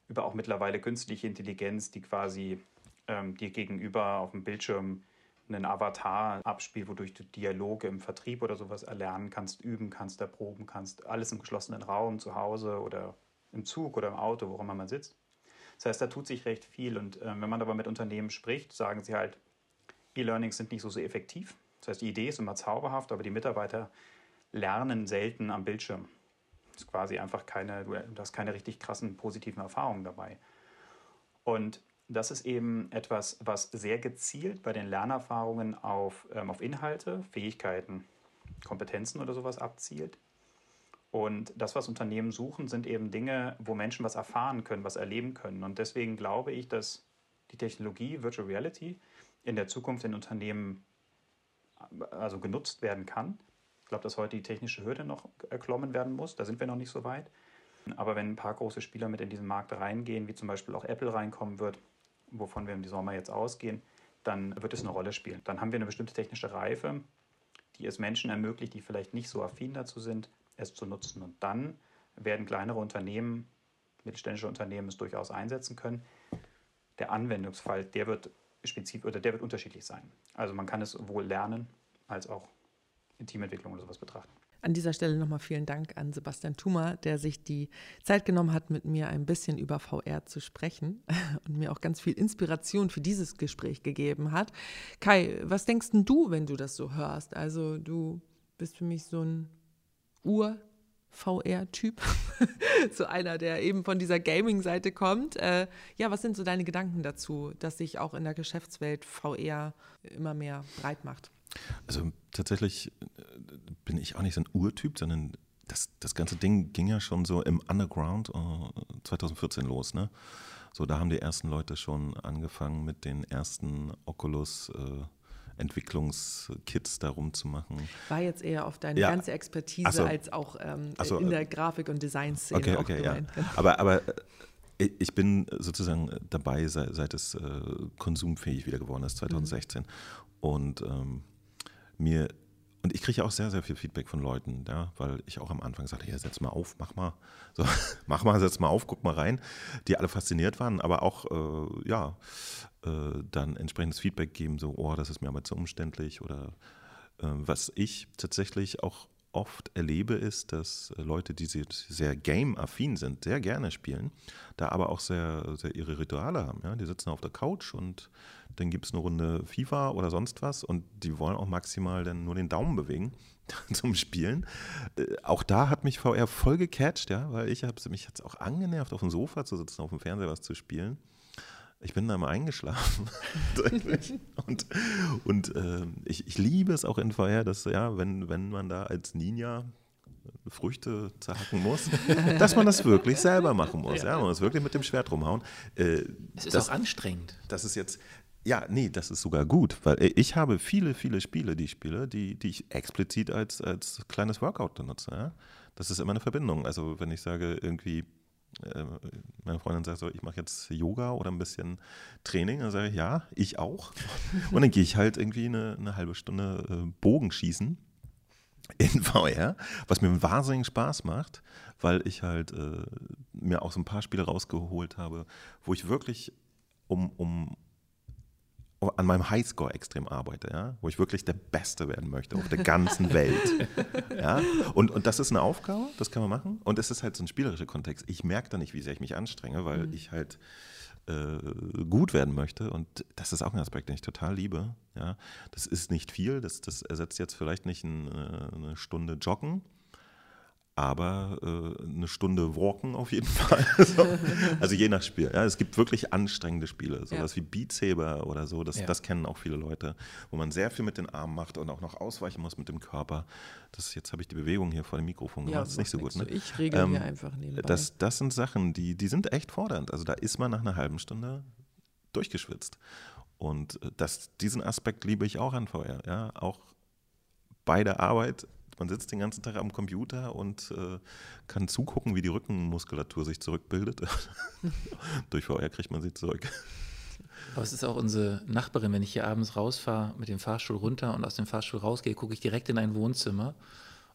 über auch mittlerweile künstliche Intelligenz, die quasi ähm, dir gegenüber auf dem Bildschirm einen Avatar abspielt, wodurch du Dialoge im Vertrieb oder sowas erlernen kannst, üben kannst, erproben kannst. Alles im geschlossenen Raum, zu Hause oder im Zug oder im Auto, wo immer man sitzt. Das heißt, da tut sich recht viel. Und äh, wenn man aber mit Unternehmen spricht, sagen sie halt, E-Learnings sind nicht so, so effektiv. Das heißt, die Idee ist immer zauberhaft, aber die Mitarbeiter lernen selten am Bildschirm. Das ist quasi einfach keine, du hast keine richtig krassen positiven Erfahrungen dabei. Und das ist eben etwas, was sehr gezielt bei den Lernerfahrungen auf, ähm, auf Inhalte, Fähigkeiten, Kompetenzen oder sowas abzielt Und das, was Unternehmen suchen, sind eben Dinge, wo Menschen was erfahren können, was erleben können. Und deswegen glaube ich, dass die Technologie Virtual Reality in der Zukunft in Unternehmen also genutzt werden kann. Ich glaube, dass heute die technische Hürde noch erklommen werden muss. Da sind wir noch nicht so weit. Aber wenn ein paar große Spieler mit in diesen Markt reingehen, wie zum Beispiel auch Apple reinkommen wird, wovon wir im Sommer jetzt ausgehen, dann wird es eine Rolle spielen. Dann haben wir eine bestimmte technische Reife, die es Menschen ermöglicht, die vielleicht nicht so affin dazu sind, es zu nutzen. Und dann werden kleinere Unternehmen, mittelständische Unternehmen es durchaus einsetzen können. Der Anwendungsfall, der wird spezifisch oder der wird unterschiedlich sein. Also man kann es sowohl lernen als auch in Teamentwicklung oder sowas betrachten. An dieser Stelle nochmal vielen Dank an Sebastian Thuma, der sich die Zeit genommen hat, mit mir ein bisschen über VR zu sprechen und mir auch ganz viel Inspiration für dieses Gespräch gegeben hat. Kai, was denkst du, wenn du das so hörst? Also du bist für mich so ein Ur- VR-Typ, so einer, der eben von dieser Gaming-Seite kommt. Äh, ja, was sind so deine Gedanken dazu, dass sich auch in der Geschäftswelt VR immer mehr breit macht? Also tatsächlich äh, bin ich auch nicht so ein Urtyp, sondern das, das ganze Ding ging ja schon so im Underground äh, 2014 los. Ne? So, da haben die ersten Leute schon angefangen mit den ersten Oculus. Äh, Entwicklungskits darum zu machen. War jetzt eher auf deine ja. ganze Expertise so. als auch ähm, so. in der Grafik- und Designszene okay, okay, gemeint. Ja. Aber, aber äh, ich bin sozusagen dabei, seit, seit es äh, konsumfähig wieder geworden ist, 2016. Mhm. Und ähm, mir und ich kriege auch sehr, sehr viel Feedback von Leuten, ja, weil ich auch am Anfang sagte, ja, setz mal auf, mach mal, so, mach mal, setz mal auf, guck mal rein, die alle fasziniert waren, aber auch, äh, ja, äh, dann entsprechendes Feedback geben, so, oh, das ist mir aber zu umständlich oder äh, was ich tatsächlich auch oft erlebe, ist, dass Leute, die sehr game-affin sind, sehr gerne spielen, da aber auch sehr, sehr ihre Rituale haben. Ja? Die sitzen auf der Couch und dann gibt es eine Runde FIFA oder sonst was und die wollen auch maximal dann nur den Daumen bewegen zum Spielen. Äh, auch da hat mich VR voll gecatcht, ja, weil ich habe mich jetzt auch angenervt, auf dem Sofa zu sitzen, auf dem Fernseher was zu spielen. Ich bin da mal eingeschlafen. und und äh, ich, ich liebe es auch in VR, dass, ja, wenn, wenn man da als Ninja Früchte zerhacken muss, dass man das wirklich selber machen muss. Ja, man muss wirklich mit dem Schwert rumhauen. Äh, es ist das, auch anstrengend. Das ist jetzt, ja, nee, das ist sogar gut, weil ich habe viele, viele Spiele, die ich spiele, die, die ich explizit als, als kleines Workout benutze. Ja? Das ist immer eine Verbindung. Also wenn ich sage, irgendwie äh, meine Freundin sagt so, ich mache jetzt Yoga oder ein bisschen Training. Dann sage ich, ja, ich auch. Und dann gehe ich halt irgendwie eine, eine halbe Stunde äh, Bogenschießen in VR, was mir wahnsinnig Spaß macht, weil ich halt äh, mir auch so ein paar Spiele rausgeholt habe, wo ich wirklich um, um, an meinem Highscore extrem arbeite, ja? wo ich wirklich der Beste werden möchte auf der ganzen Welt. ja? und, und das ist eine Aufgabe, das kann man machen. Und es ist halt so ein spielerischer Kontext. Ich merke da nicht, wie sehr ich mich anstrenge, weil mhm. ich halt äh, gut werden möchte. Und das ist auch ein Aspekt, den ich total liebe. Ja? Das ist nicht viel, das, das ersetzt jetzt vielleicht nicht ein, äh, eine Stunde Joggen, aber äh, eine Stunde walken auf jeden Fall. so. Also je nach Spiel. Ja, es gibt wirklich anstrengende Spiele, sowas ja. wie Beat Saber oder so, das, ja. das kennen auch viele Leute, wo man sehr viel mit den Armen macht und auch noch ausweichen muss mit dem Körper. Das, jetzt habe ich die Bewegung hier vor dem Mikrofon gemacht, ja, das ist nicht so gut. Ne? Ich regel ähm, hier einfach nebenbei. Das, das sind Sachen, die, die sind echt fordernd. Also da ist man nach einer halben Stunde durchgeschwitzt. Und äh, das, diesen Aspekt liebe ich auch an VR. Ja? Auch bei der Arbeit man sitzt den ganzen Tag am Computer und äh, kann zugucken, wie die Rückenmuskulatur sich zurückbildet. Durch VR kriegt man sie zurück. Aber es ist auch unsere Nachbarin, wenn ich hier abends rausfahre mit dem Fahrstuhl runter und aus dem Fahrstuhl rausgehe, gucke ich direkt in ein Wohnzimmer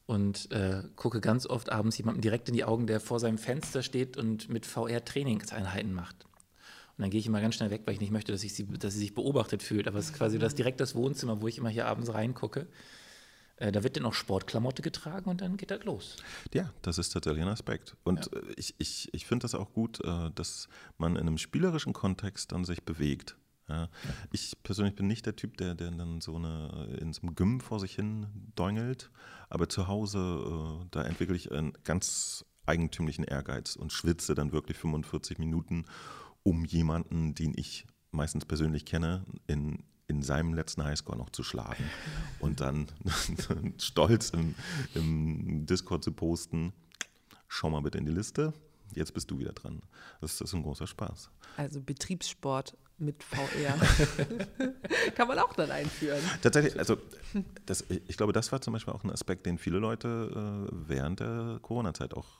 und äh, gucke ganz oft abends jemandem direkt in die Augen, der vor seinem Fenster steht und mit VR-Trainingseinheiten macht. Und dann gehe ich immer ganz schnell weg, weil ich nicht möchte, dass, ich sie, dass sie sich beobachtet fühlt. Aber es ist quasi das direkt das Wohnzimmer, wo ich immer hier abends reingucke. Äh, da wird dann auch Sportklamotte getragen und dann geht das los. Ja, das ist tatsächlich ein Aspekt. Und ja. Äh, ich, ich, ich finde das auch gut, äh, dass man in einem spielerischen Kontext dann sich bewegt. Ja. Ja. Ich persönlich bin nicht der Typ, der, der dann so eine in so einem Gym vor sich hin däungelt, aber zu Hause, da entwickle ich einen ganz eigentümlichen Ehrgeiz und schwitze dann wirklich 45 Minuten, um jemanden, den ich meistens persönlich kenne, in in seinem letzten Highscore noch zu schlagen und dann stolz im, im, Discord zu posten, schau mal bitte in die Liste, jetzt bist du wieder dran. Das ist ein großer Spaß. Also Betriebssport mit VR. Kann man auch dann einführen. Tatsächlich, also das, ich glaube, das war zum Beispiel auch ein Aspekt, den viele Leute äh, während der Corona-Zeit auch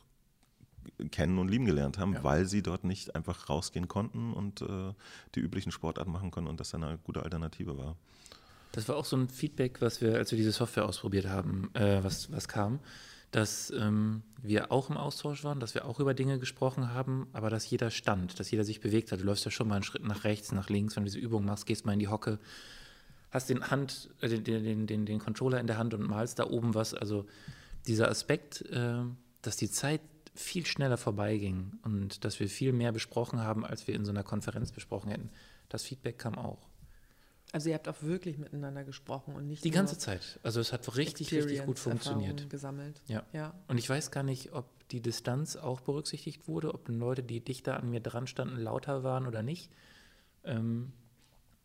kennen und lieben gelernt haben, ja. weil sie dort nicht einfach rausgehen konnten und äh, die üblichen Sportarten machen können und das dann eine gute Alternative war. Das war auch so ein Feedback, was wir, als wir diese Software ausprobiert haben, äh, was, was kam dass ähm, wir auch im Austausch waren, dass wir auch über Dinge gesprochen haben, aber dass jeder stand, dass jeder sich bewegt hat. Du läufst ja schon mal einen Schritt nach rechts, nach links, wenn du diese Übung machst, gehst mal in die Hocke, hast den, Hand, äh, den, den, den, den Controller in der Hand und malst da oben was. Also dieser Aspekt, äh, dass die Zeit viel schneller vorbeiging und dass wir viel mehr besprochen haben, als wir in so einer Konferenz besprochen hätten, das Feedback kam auch. Also ihr habt auch wirklich miteinander gesprochen und nicht die ganze Zeit. Also es hat richtig, richtig gut funktioniert. gesammelt. Ja. ja. Und ich weiß gar nicht, ob die Distanz auch berücksichtigt wurde, ob Leute, die dichter an mir dran standen, lauter waren oder nicht. Ähm,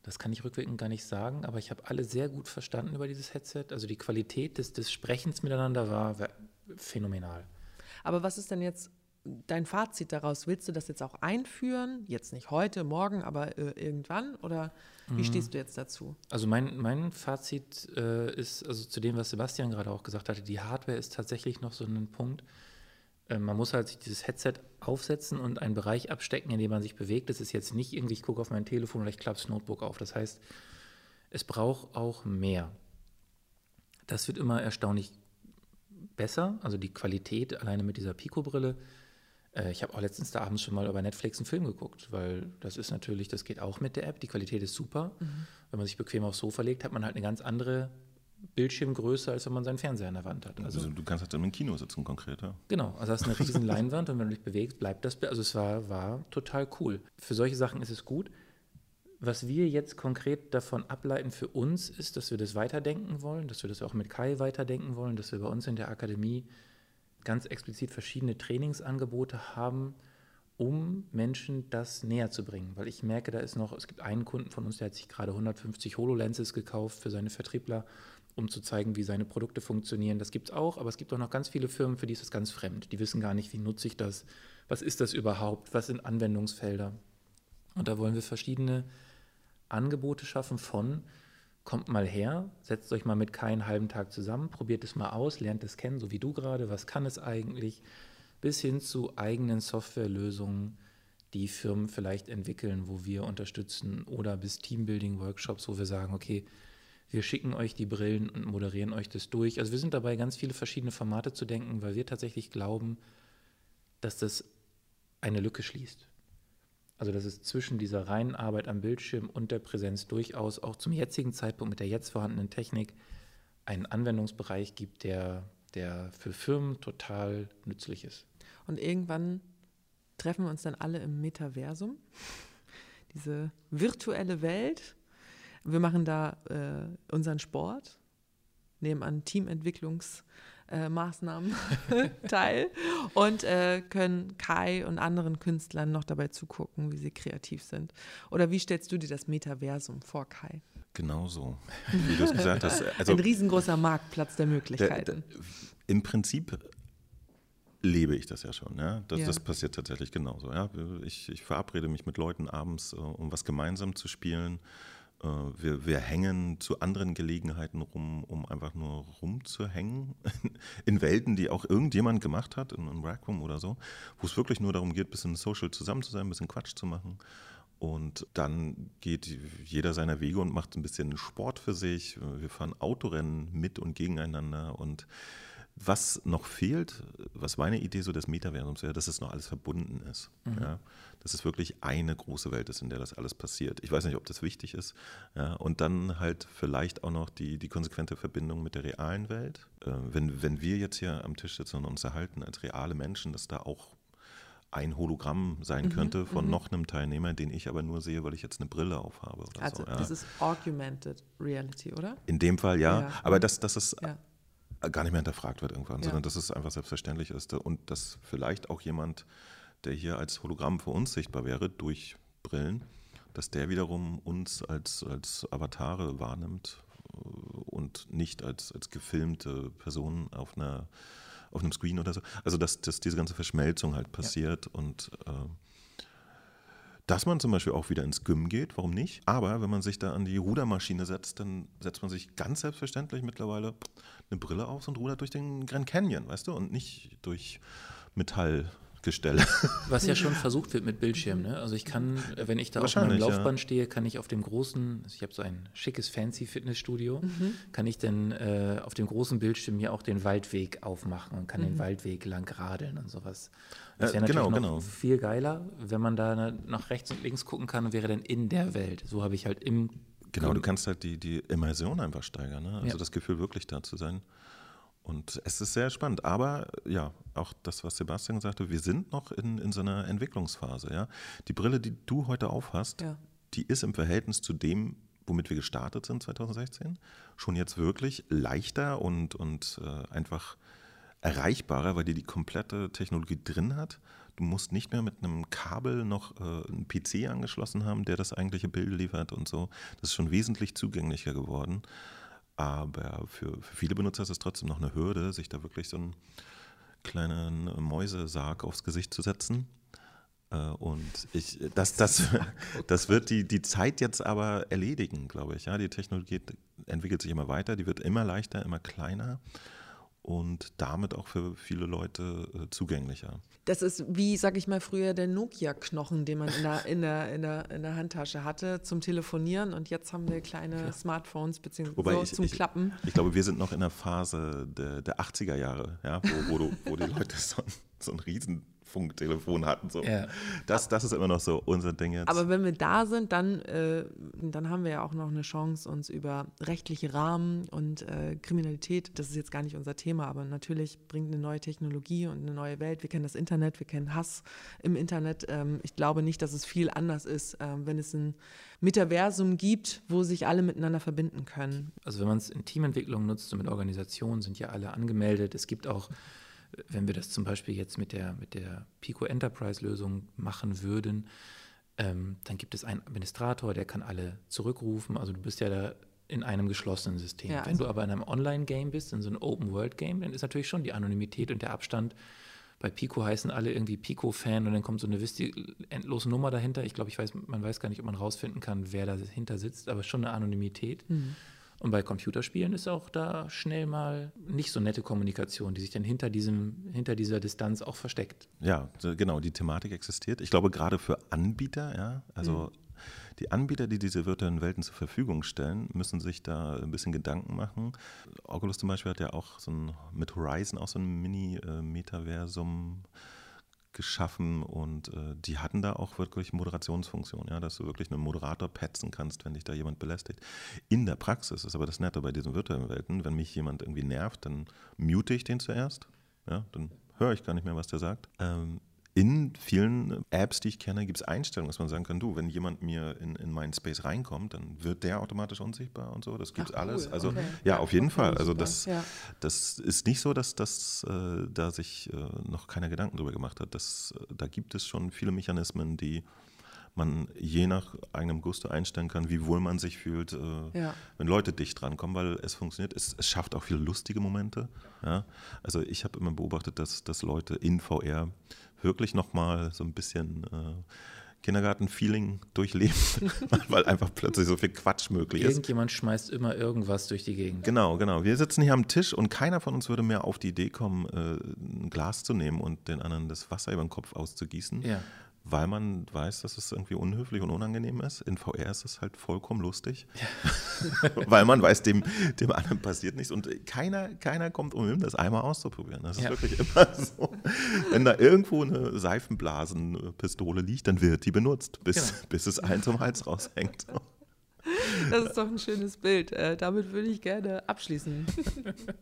das kann ich rückwirkend gar nicht sagen, aber ich habe alle sehr gut verstanden über dieses Headset. Also die Qualität des, des Sprechens miteinander war, war phänomenal. Aber was ist denn jetzt dein Fazit daraus? Willst du das jetzt auch einführen? Jetzt nicht heute, morgen, aber äh, irgendwann? Oder wie mhm. stehst du jetzt dazu? Also mein, mein Fazit äh, ist, also zu dem, was Sebastian gerade auch gesagt hatte, die Hardware ist tatsächlich noch so ein Punkt. Äh, man muss halt sich dieses Headset aufsetzen und einen Bereich abstecken, in dem man sich bewegt. Das ist jetzt nicht irgendwie, ich gucke auf mein Telefon oder ich klappe das Notebook auf. Das heißt, es braucht auch mehr. Das wird immer erstaunlich besser, also die Qualität alleine mit dieser Pico-Brille äh, ich habe auch letztens da abends schon mal über Netflix einen Film geguckt, weil das ist natürlich, das geht auch mit der App, die Qualität ist super. Mhm. Wenn man sich bequem aufs Sofa legt, hat man halt eine ganz andere Bildschirmgröße, als wenn man seinen Fernseher an der Wand hat. Also, also du kannst halt im Kino sitzen konkret, ja? Genau, also hast eine riesen Leinwand und wenn du dich bewegst, bleibt das, also es war, war total cool. Für solche Sachen ist es gut. Was wir jetzt konkret davon ableiten für uns ist, dass wir das weiterdenken wollen, dass wir das auch mit Kai weiterdenken wollen, dass wir bei uns in der Akademie ganz explizit verschiedene Trainingsangebote haben, um Menschen das näher zu bringen. Weil ich merke, da ist noch, es gibt einen Kunden von uns, der hat sich gerade 150 HoloLenses gekauft für seine Vertriebler, um zu zeigen, wie seine Produkte funktionieren. Das gibt es auch, aber es gibt auch noch ganz viele Firmen, für die ist das ganz fremd. Die wissen gar nicht, wie nutze ich das, was ist das überhaupt, was sind Anwendungsfelder. Und da wollen wir verschiedene Angebote schaffen von, kommt mal her, setzt euch mal mit keinen halben Tag zusammen, probiert es mal aus, lernt es kennen, so wie du gerade, was kann es eigentlich, bis hin zu eigenen Softwarelösungen, die Firmen vielleicht entwickeln, wo wir unterstützen oder bis Teambuilding-Workshops, wo wir sagen, okay, wir schicken euch die Brillen und moderieren euch das durch. Also wir sind dabei, ganz viele verschiedene Formate zu denken, weil wir tatsächlich glauben, dass das eine Lücke schließt. Also dass es zwischen dieser reinen Arbeit am Bildschirm und der Präsenz durchaus auch zum jetzigen Zeitpunkt mit der jetzt vorhandenen Technik einen Anwendungsbereich gibt, der, der für Firmen total nützlich ist. Und irgendwann treffen wir uns dann alle im Metaversum, diese virtuelle Welt. Wir machen da äh, unseren Sport, nehmen an Teamentwicklungs- äh, Maßnahmen teil und äh, können Kai und anderen Künstlern noch dabei zugucken, wie sie kreativ sind. Oder wie stellst du dir das Metaversum vor, Kai? Genau so, wie du es gesagt hast. Also, Ein riesengroßer Marktplatz der Möglichkeiten. Der, der, Im Prinzip lebe ich das ja schon. Ja? Das, ja. das passiert tatsächlich genauso. Ja? Ich, ich, verabrede mich mit Leuten abends, äh, um was gemeinsam zu spielen. Äh, wir, wir, hängen zu anderen Gelegenheiten rum, um einfach nur rumzuhängen. In Welten, die auch irgendjemand gemacht hat, in einem Rackroom oder so, wo es wirklich nur darum geht, ein bisschen social zusammen zu sein, ein bisschen Quatsch zu machen. Und dann geht jeder seiner Wege und macht ein bisschen Sport für sich. Wir fahren Autorennen mit und gegeneinander und was noch fehlt, was meine Idee so des Metaversums wäre, dass es noch alles verbunden ist. Mhm. Ja? Dass es wirklich eine große Welt ist, in der das alles passiert. Ich weiß nicht, ob das wichtig ist. Ja? Und dann halt vielleicht auch noch die, die konsequente Verbindung mit der realen Welt. Äh, wenn, wenn wir jetzt hier am Tisch sitzen und uns erhalten als reale Menschen, dass da auch ein Hologramm sein mhm, könnte von mhm. noch einem Teilnehmer, den ich aber nur sehe, weil ich jetzt eine Brille aufhabe. also so, ja. das ist Augmented Reality, oder? In dem Fall ja, ja. aber das, das ist ja gar nicht mehr hinterfragt wird irgendwann, sondern dass es einfach selbstverständlich ist und dass vielleicht auch jemand, der hier als Hologramm für uns sichtbar wäre, durch Brillen, dass der wiederum uns als, als Avatare wahrnimmt äh, und nicht als, als gefilmte Person auf einer auf einem Screen oder so. Also dass, dass diese ganze Verschmelzung halt passiert ja. und äh, dass man zum Beispiel auch wieder ins Gym geht, warum nicht? Aber wenn man sich da an die Rudermaschine setzt, dann setzt man sich ganz selbstverständlich mittlerweile eine Brille auf und rudert durch den Grand Canyon, weißt du, und nicht durch Metall. Gestelle. Was ja schon versucht wird mit Bildschirm. Ne? Also ich kann, wenn ich da auf meinem Laufband ja. stehe, kann ich auf dem großen, also ich habe so ein schickes fancy Fitnessstudio, mhm. kann ich dann äh, auf dem großen Bildschirm mir auch den Waldweg aufmachen und kann mhm. den Waldweg lang radeln und sowas. Das wäre natürlich genau, noch genau. viel geiler, wenn man da nach rechts und links gucken kann und wäre dann in der Welt. So habe ich halt im Genau, du kannst halt die, die Immersion einfach steigern, ne? also ja. das Gefühl wirklich da zu sein. Und es ist sehr spannend. Aber ja, auch das, was Sebastian sagte, wir sind noch in, in so einer Entwicklungsphase. Ja? Die Brille, die du heute aufhast, ja. die ist im Verhältnis zu dem, womit wir gestartet sind 2016, schon jetzt wirklich leichter und, und äh, einfach erreichbarer, weil die die komplette Technologie drin hat. Du musst nicht mehr mit einem Kabel noch äh, einen PC angeschlossen haben, der das eigentliche Bild liefert und so. Das ist schon wesentlich zugänglicher geworden. Aber für, für viele Benutzer ist es trotzdem noch eine Hürde, sich da wirklich so einen kleinen Mäusesarg aufs Gesicht zu setzen. Äh, und ich, das, das, das wird die, die Zeit jetzt aber erledigen, glaube ich. Ja, die Technologie entwickelt sich immer weiter, die wird immer leichter, immer kleiner und damit auch für viele Leute äh, zugänglicher. Das ist wie, sag ich mal, früher der Nokia-Knochen, den man in der, in, der, in, der, in der Handtasche hatte zum Telefonieren und jetzt haben wir kleine ja. Smartphones beziehungsweise so ich, zum ich, Klappen. Ich glaube, wir sind noch in der Phase der, der 80er Jahre, ja, wo, wo, du, wo die Leute so, so einen riesen Funktelefon hatten. So. Ja. Das, das ist immer noch so unser Ding jetzt. Aber wenn wir da sind, dann, äh, dann haben wir ja auch noch eine Chance, uns über rechtliche Rahmen und äh, Kriminalität, das ist jetzt gar nicht unser Thema, aber natürlich bringt eine neue Technologie und eine neue Welt. Wir kennen das Internet, wir kennen Hass im Internet. Ähm, ich glaube nicht, dass es viel anders ist, äh, wenn es ein Metaversum gibt, wo sich alle miteinander verbinden können. Also wenn man es in Teamentwicklung nutzt und mit Organisationen sind ja alle angemeldet. Es gibt auch wenn wir das zum Beispiel jetzt mit der, mit der Pico Enterprise-Lösung machen würden, ähm, dann gibt es einen Administrator, der kann alle zurückrufen. Also du bist ja da in einem geschlossenen System. Ja, also wenn du aber in einem Online-Game bist, in so einem Open-World-Game, dann ist natürlich schon die Anonymität und der Abstand. Bei Pico heißen alle irgendwie Pico-Fan und dann kommt so eine endlose Nummer dahinter. Ich glaube, ich weiß, man weiß gar nicht, ob man rausfinden kann, wer dahinter sitzt, aber schon eine Anonymität. Mhm. Und bei Computerspielen ist auch da schnell mal nicht so nette Kommunikation, die sich dann hinter, diesem, hinter dieser Distanz auch versteckt. Ja, genau, die Thematik existiert. Ich glaube, gerade für Anbieter, ja, also mhm. die Anbieter, die diese virtuellen Welten zur Verfügung stellen, müssen sich da ein bisschen Gedanken machen. Oculus zum Beispiel hat ja auch so ein, mit Horizon auch so ein Mini-Metaversum. Äh, geschaffen und äh, die hatten da auch wirklich Moderationsfunktion, ja, dass du wirklich einen Moderator petzen kannst, wenn dich da jemand belästigt. In der Praxis ist aber das Nette bei diesen virtuellen Welten, wenn mich jemand irgendwie nervt, dann mute ich den zuerst, ja, dann höre ich gar nicht mehr, was der sagt. Ähm, in vielen Apps, die ich kenne, gibt es Einstellungen, dass man sagen kann, du, wenn jemand mir in, in meinen Space reinkommt, dann wird der automatisch unsichtbar und so. Das gibt es alles. Cool. Also okay. ja, auf jeden Fall. Also das, ja. das ist nicht so, dass, dass äh, da sich äh, noch keiner Gedanken drüber gemacht hat. Das, äh, da gibt es schon viele Mechanismen, die man je nach eigenem Gusto einstellen kann, wie wohl man sich fühlt, äh, ja. wenn Leute dicht drankommen, weil es funktioniert. Es, es schafft auch viele lustige Momente. Ja? Also ich habe immer beobachtet, dass, dass Leute in VR wirklich nochmal so ein bisschen äh, Kindergarten-Feeling durchleben, weil einfach plötzlich so viel Quatsch möglich ist. Irgendjemand schmeißt immer irgendwas durch die Gegend. Genau, genau. Wir sitzen hier am Tisch und keiner von uns würde mehr auf die Idee kommen, äh, ein Glas zu nehmen und den anderen das Wasser über den Kopf auszugießen. Ja weil man weiß, dass es irgendwie unhöflich und unangenehm ist. In VR ist es halt vollkommen lustig, ja. weil man weiß, dem, dem anderen passiert nichts und keiner, keiner kommt umhin, das einmal auszuprobieren. Das ist ja. wirklich immer so. Wenn da irgendwo eine Seifenblasenpistole liegt, dann wird die benutzt, bis, genau. bis es einen zum Hals raushängt. Das ist doch ein schönes Bild. Äh, damit würde ich gerne abschließen.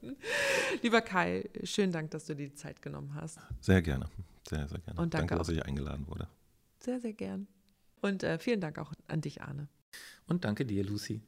Lieber Kai, schönen Dank, dass du dir die Zeit genommen hast. Sehr gerne. Sehr, sehr gerne. Und danke, danke dass ich eingeladen wurde. Sehr, sehr gern. Und äh, vielen Dank auch an dich, Arne. Und danke dir, Lucy.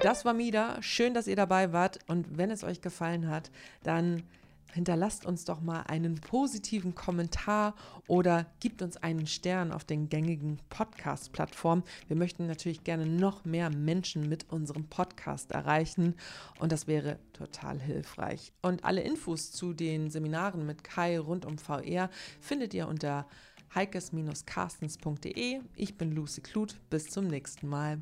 Das war Mida. Schön, dass ihr dabei wart. Und wenn es euch gefallen hat, dann hinterlasst uns doch mal einen positiven Kommentar oder gibt uns einen Stern auf den gängigen Podcast-Plattformen. Wir möchten natürlich gerne noch mehr Menschen mit unserem Podcast erreichen und das wäre total hilfreich. Und alle Infos zu den Seminaren mit Kai rund um VR findet ihr unter heikes-carstens.de. Ich bin Lucy Kluth. Bis zum nächsten Mal.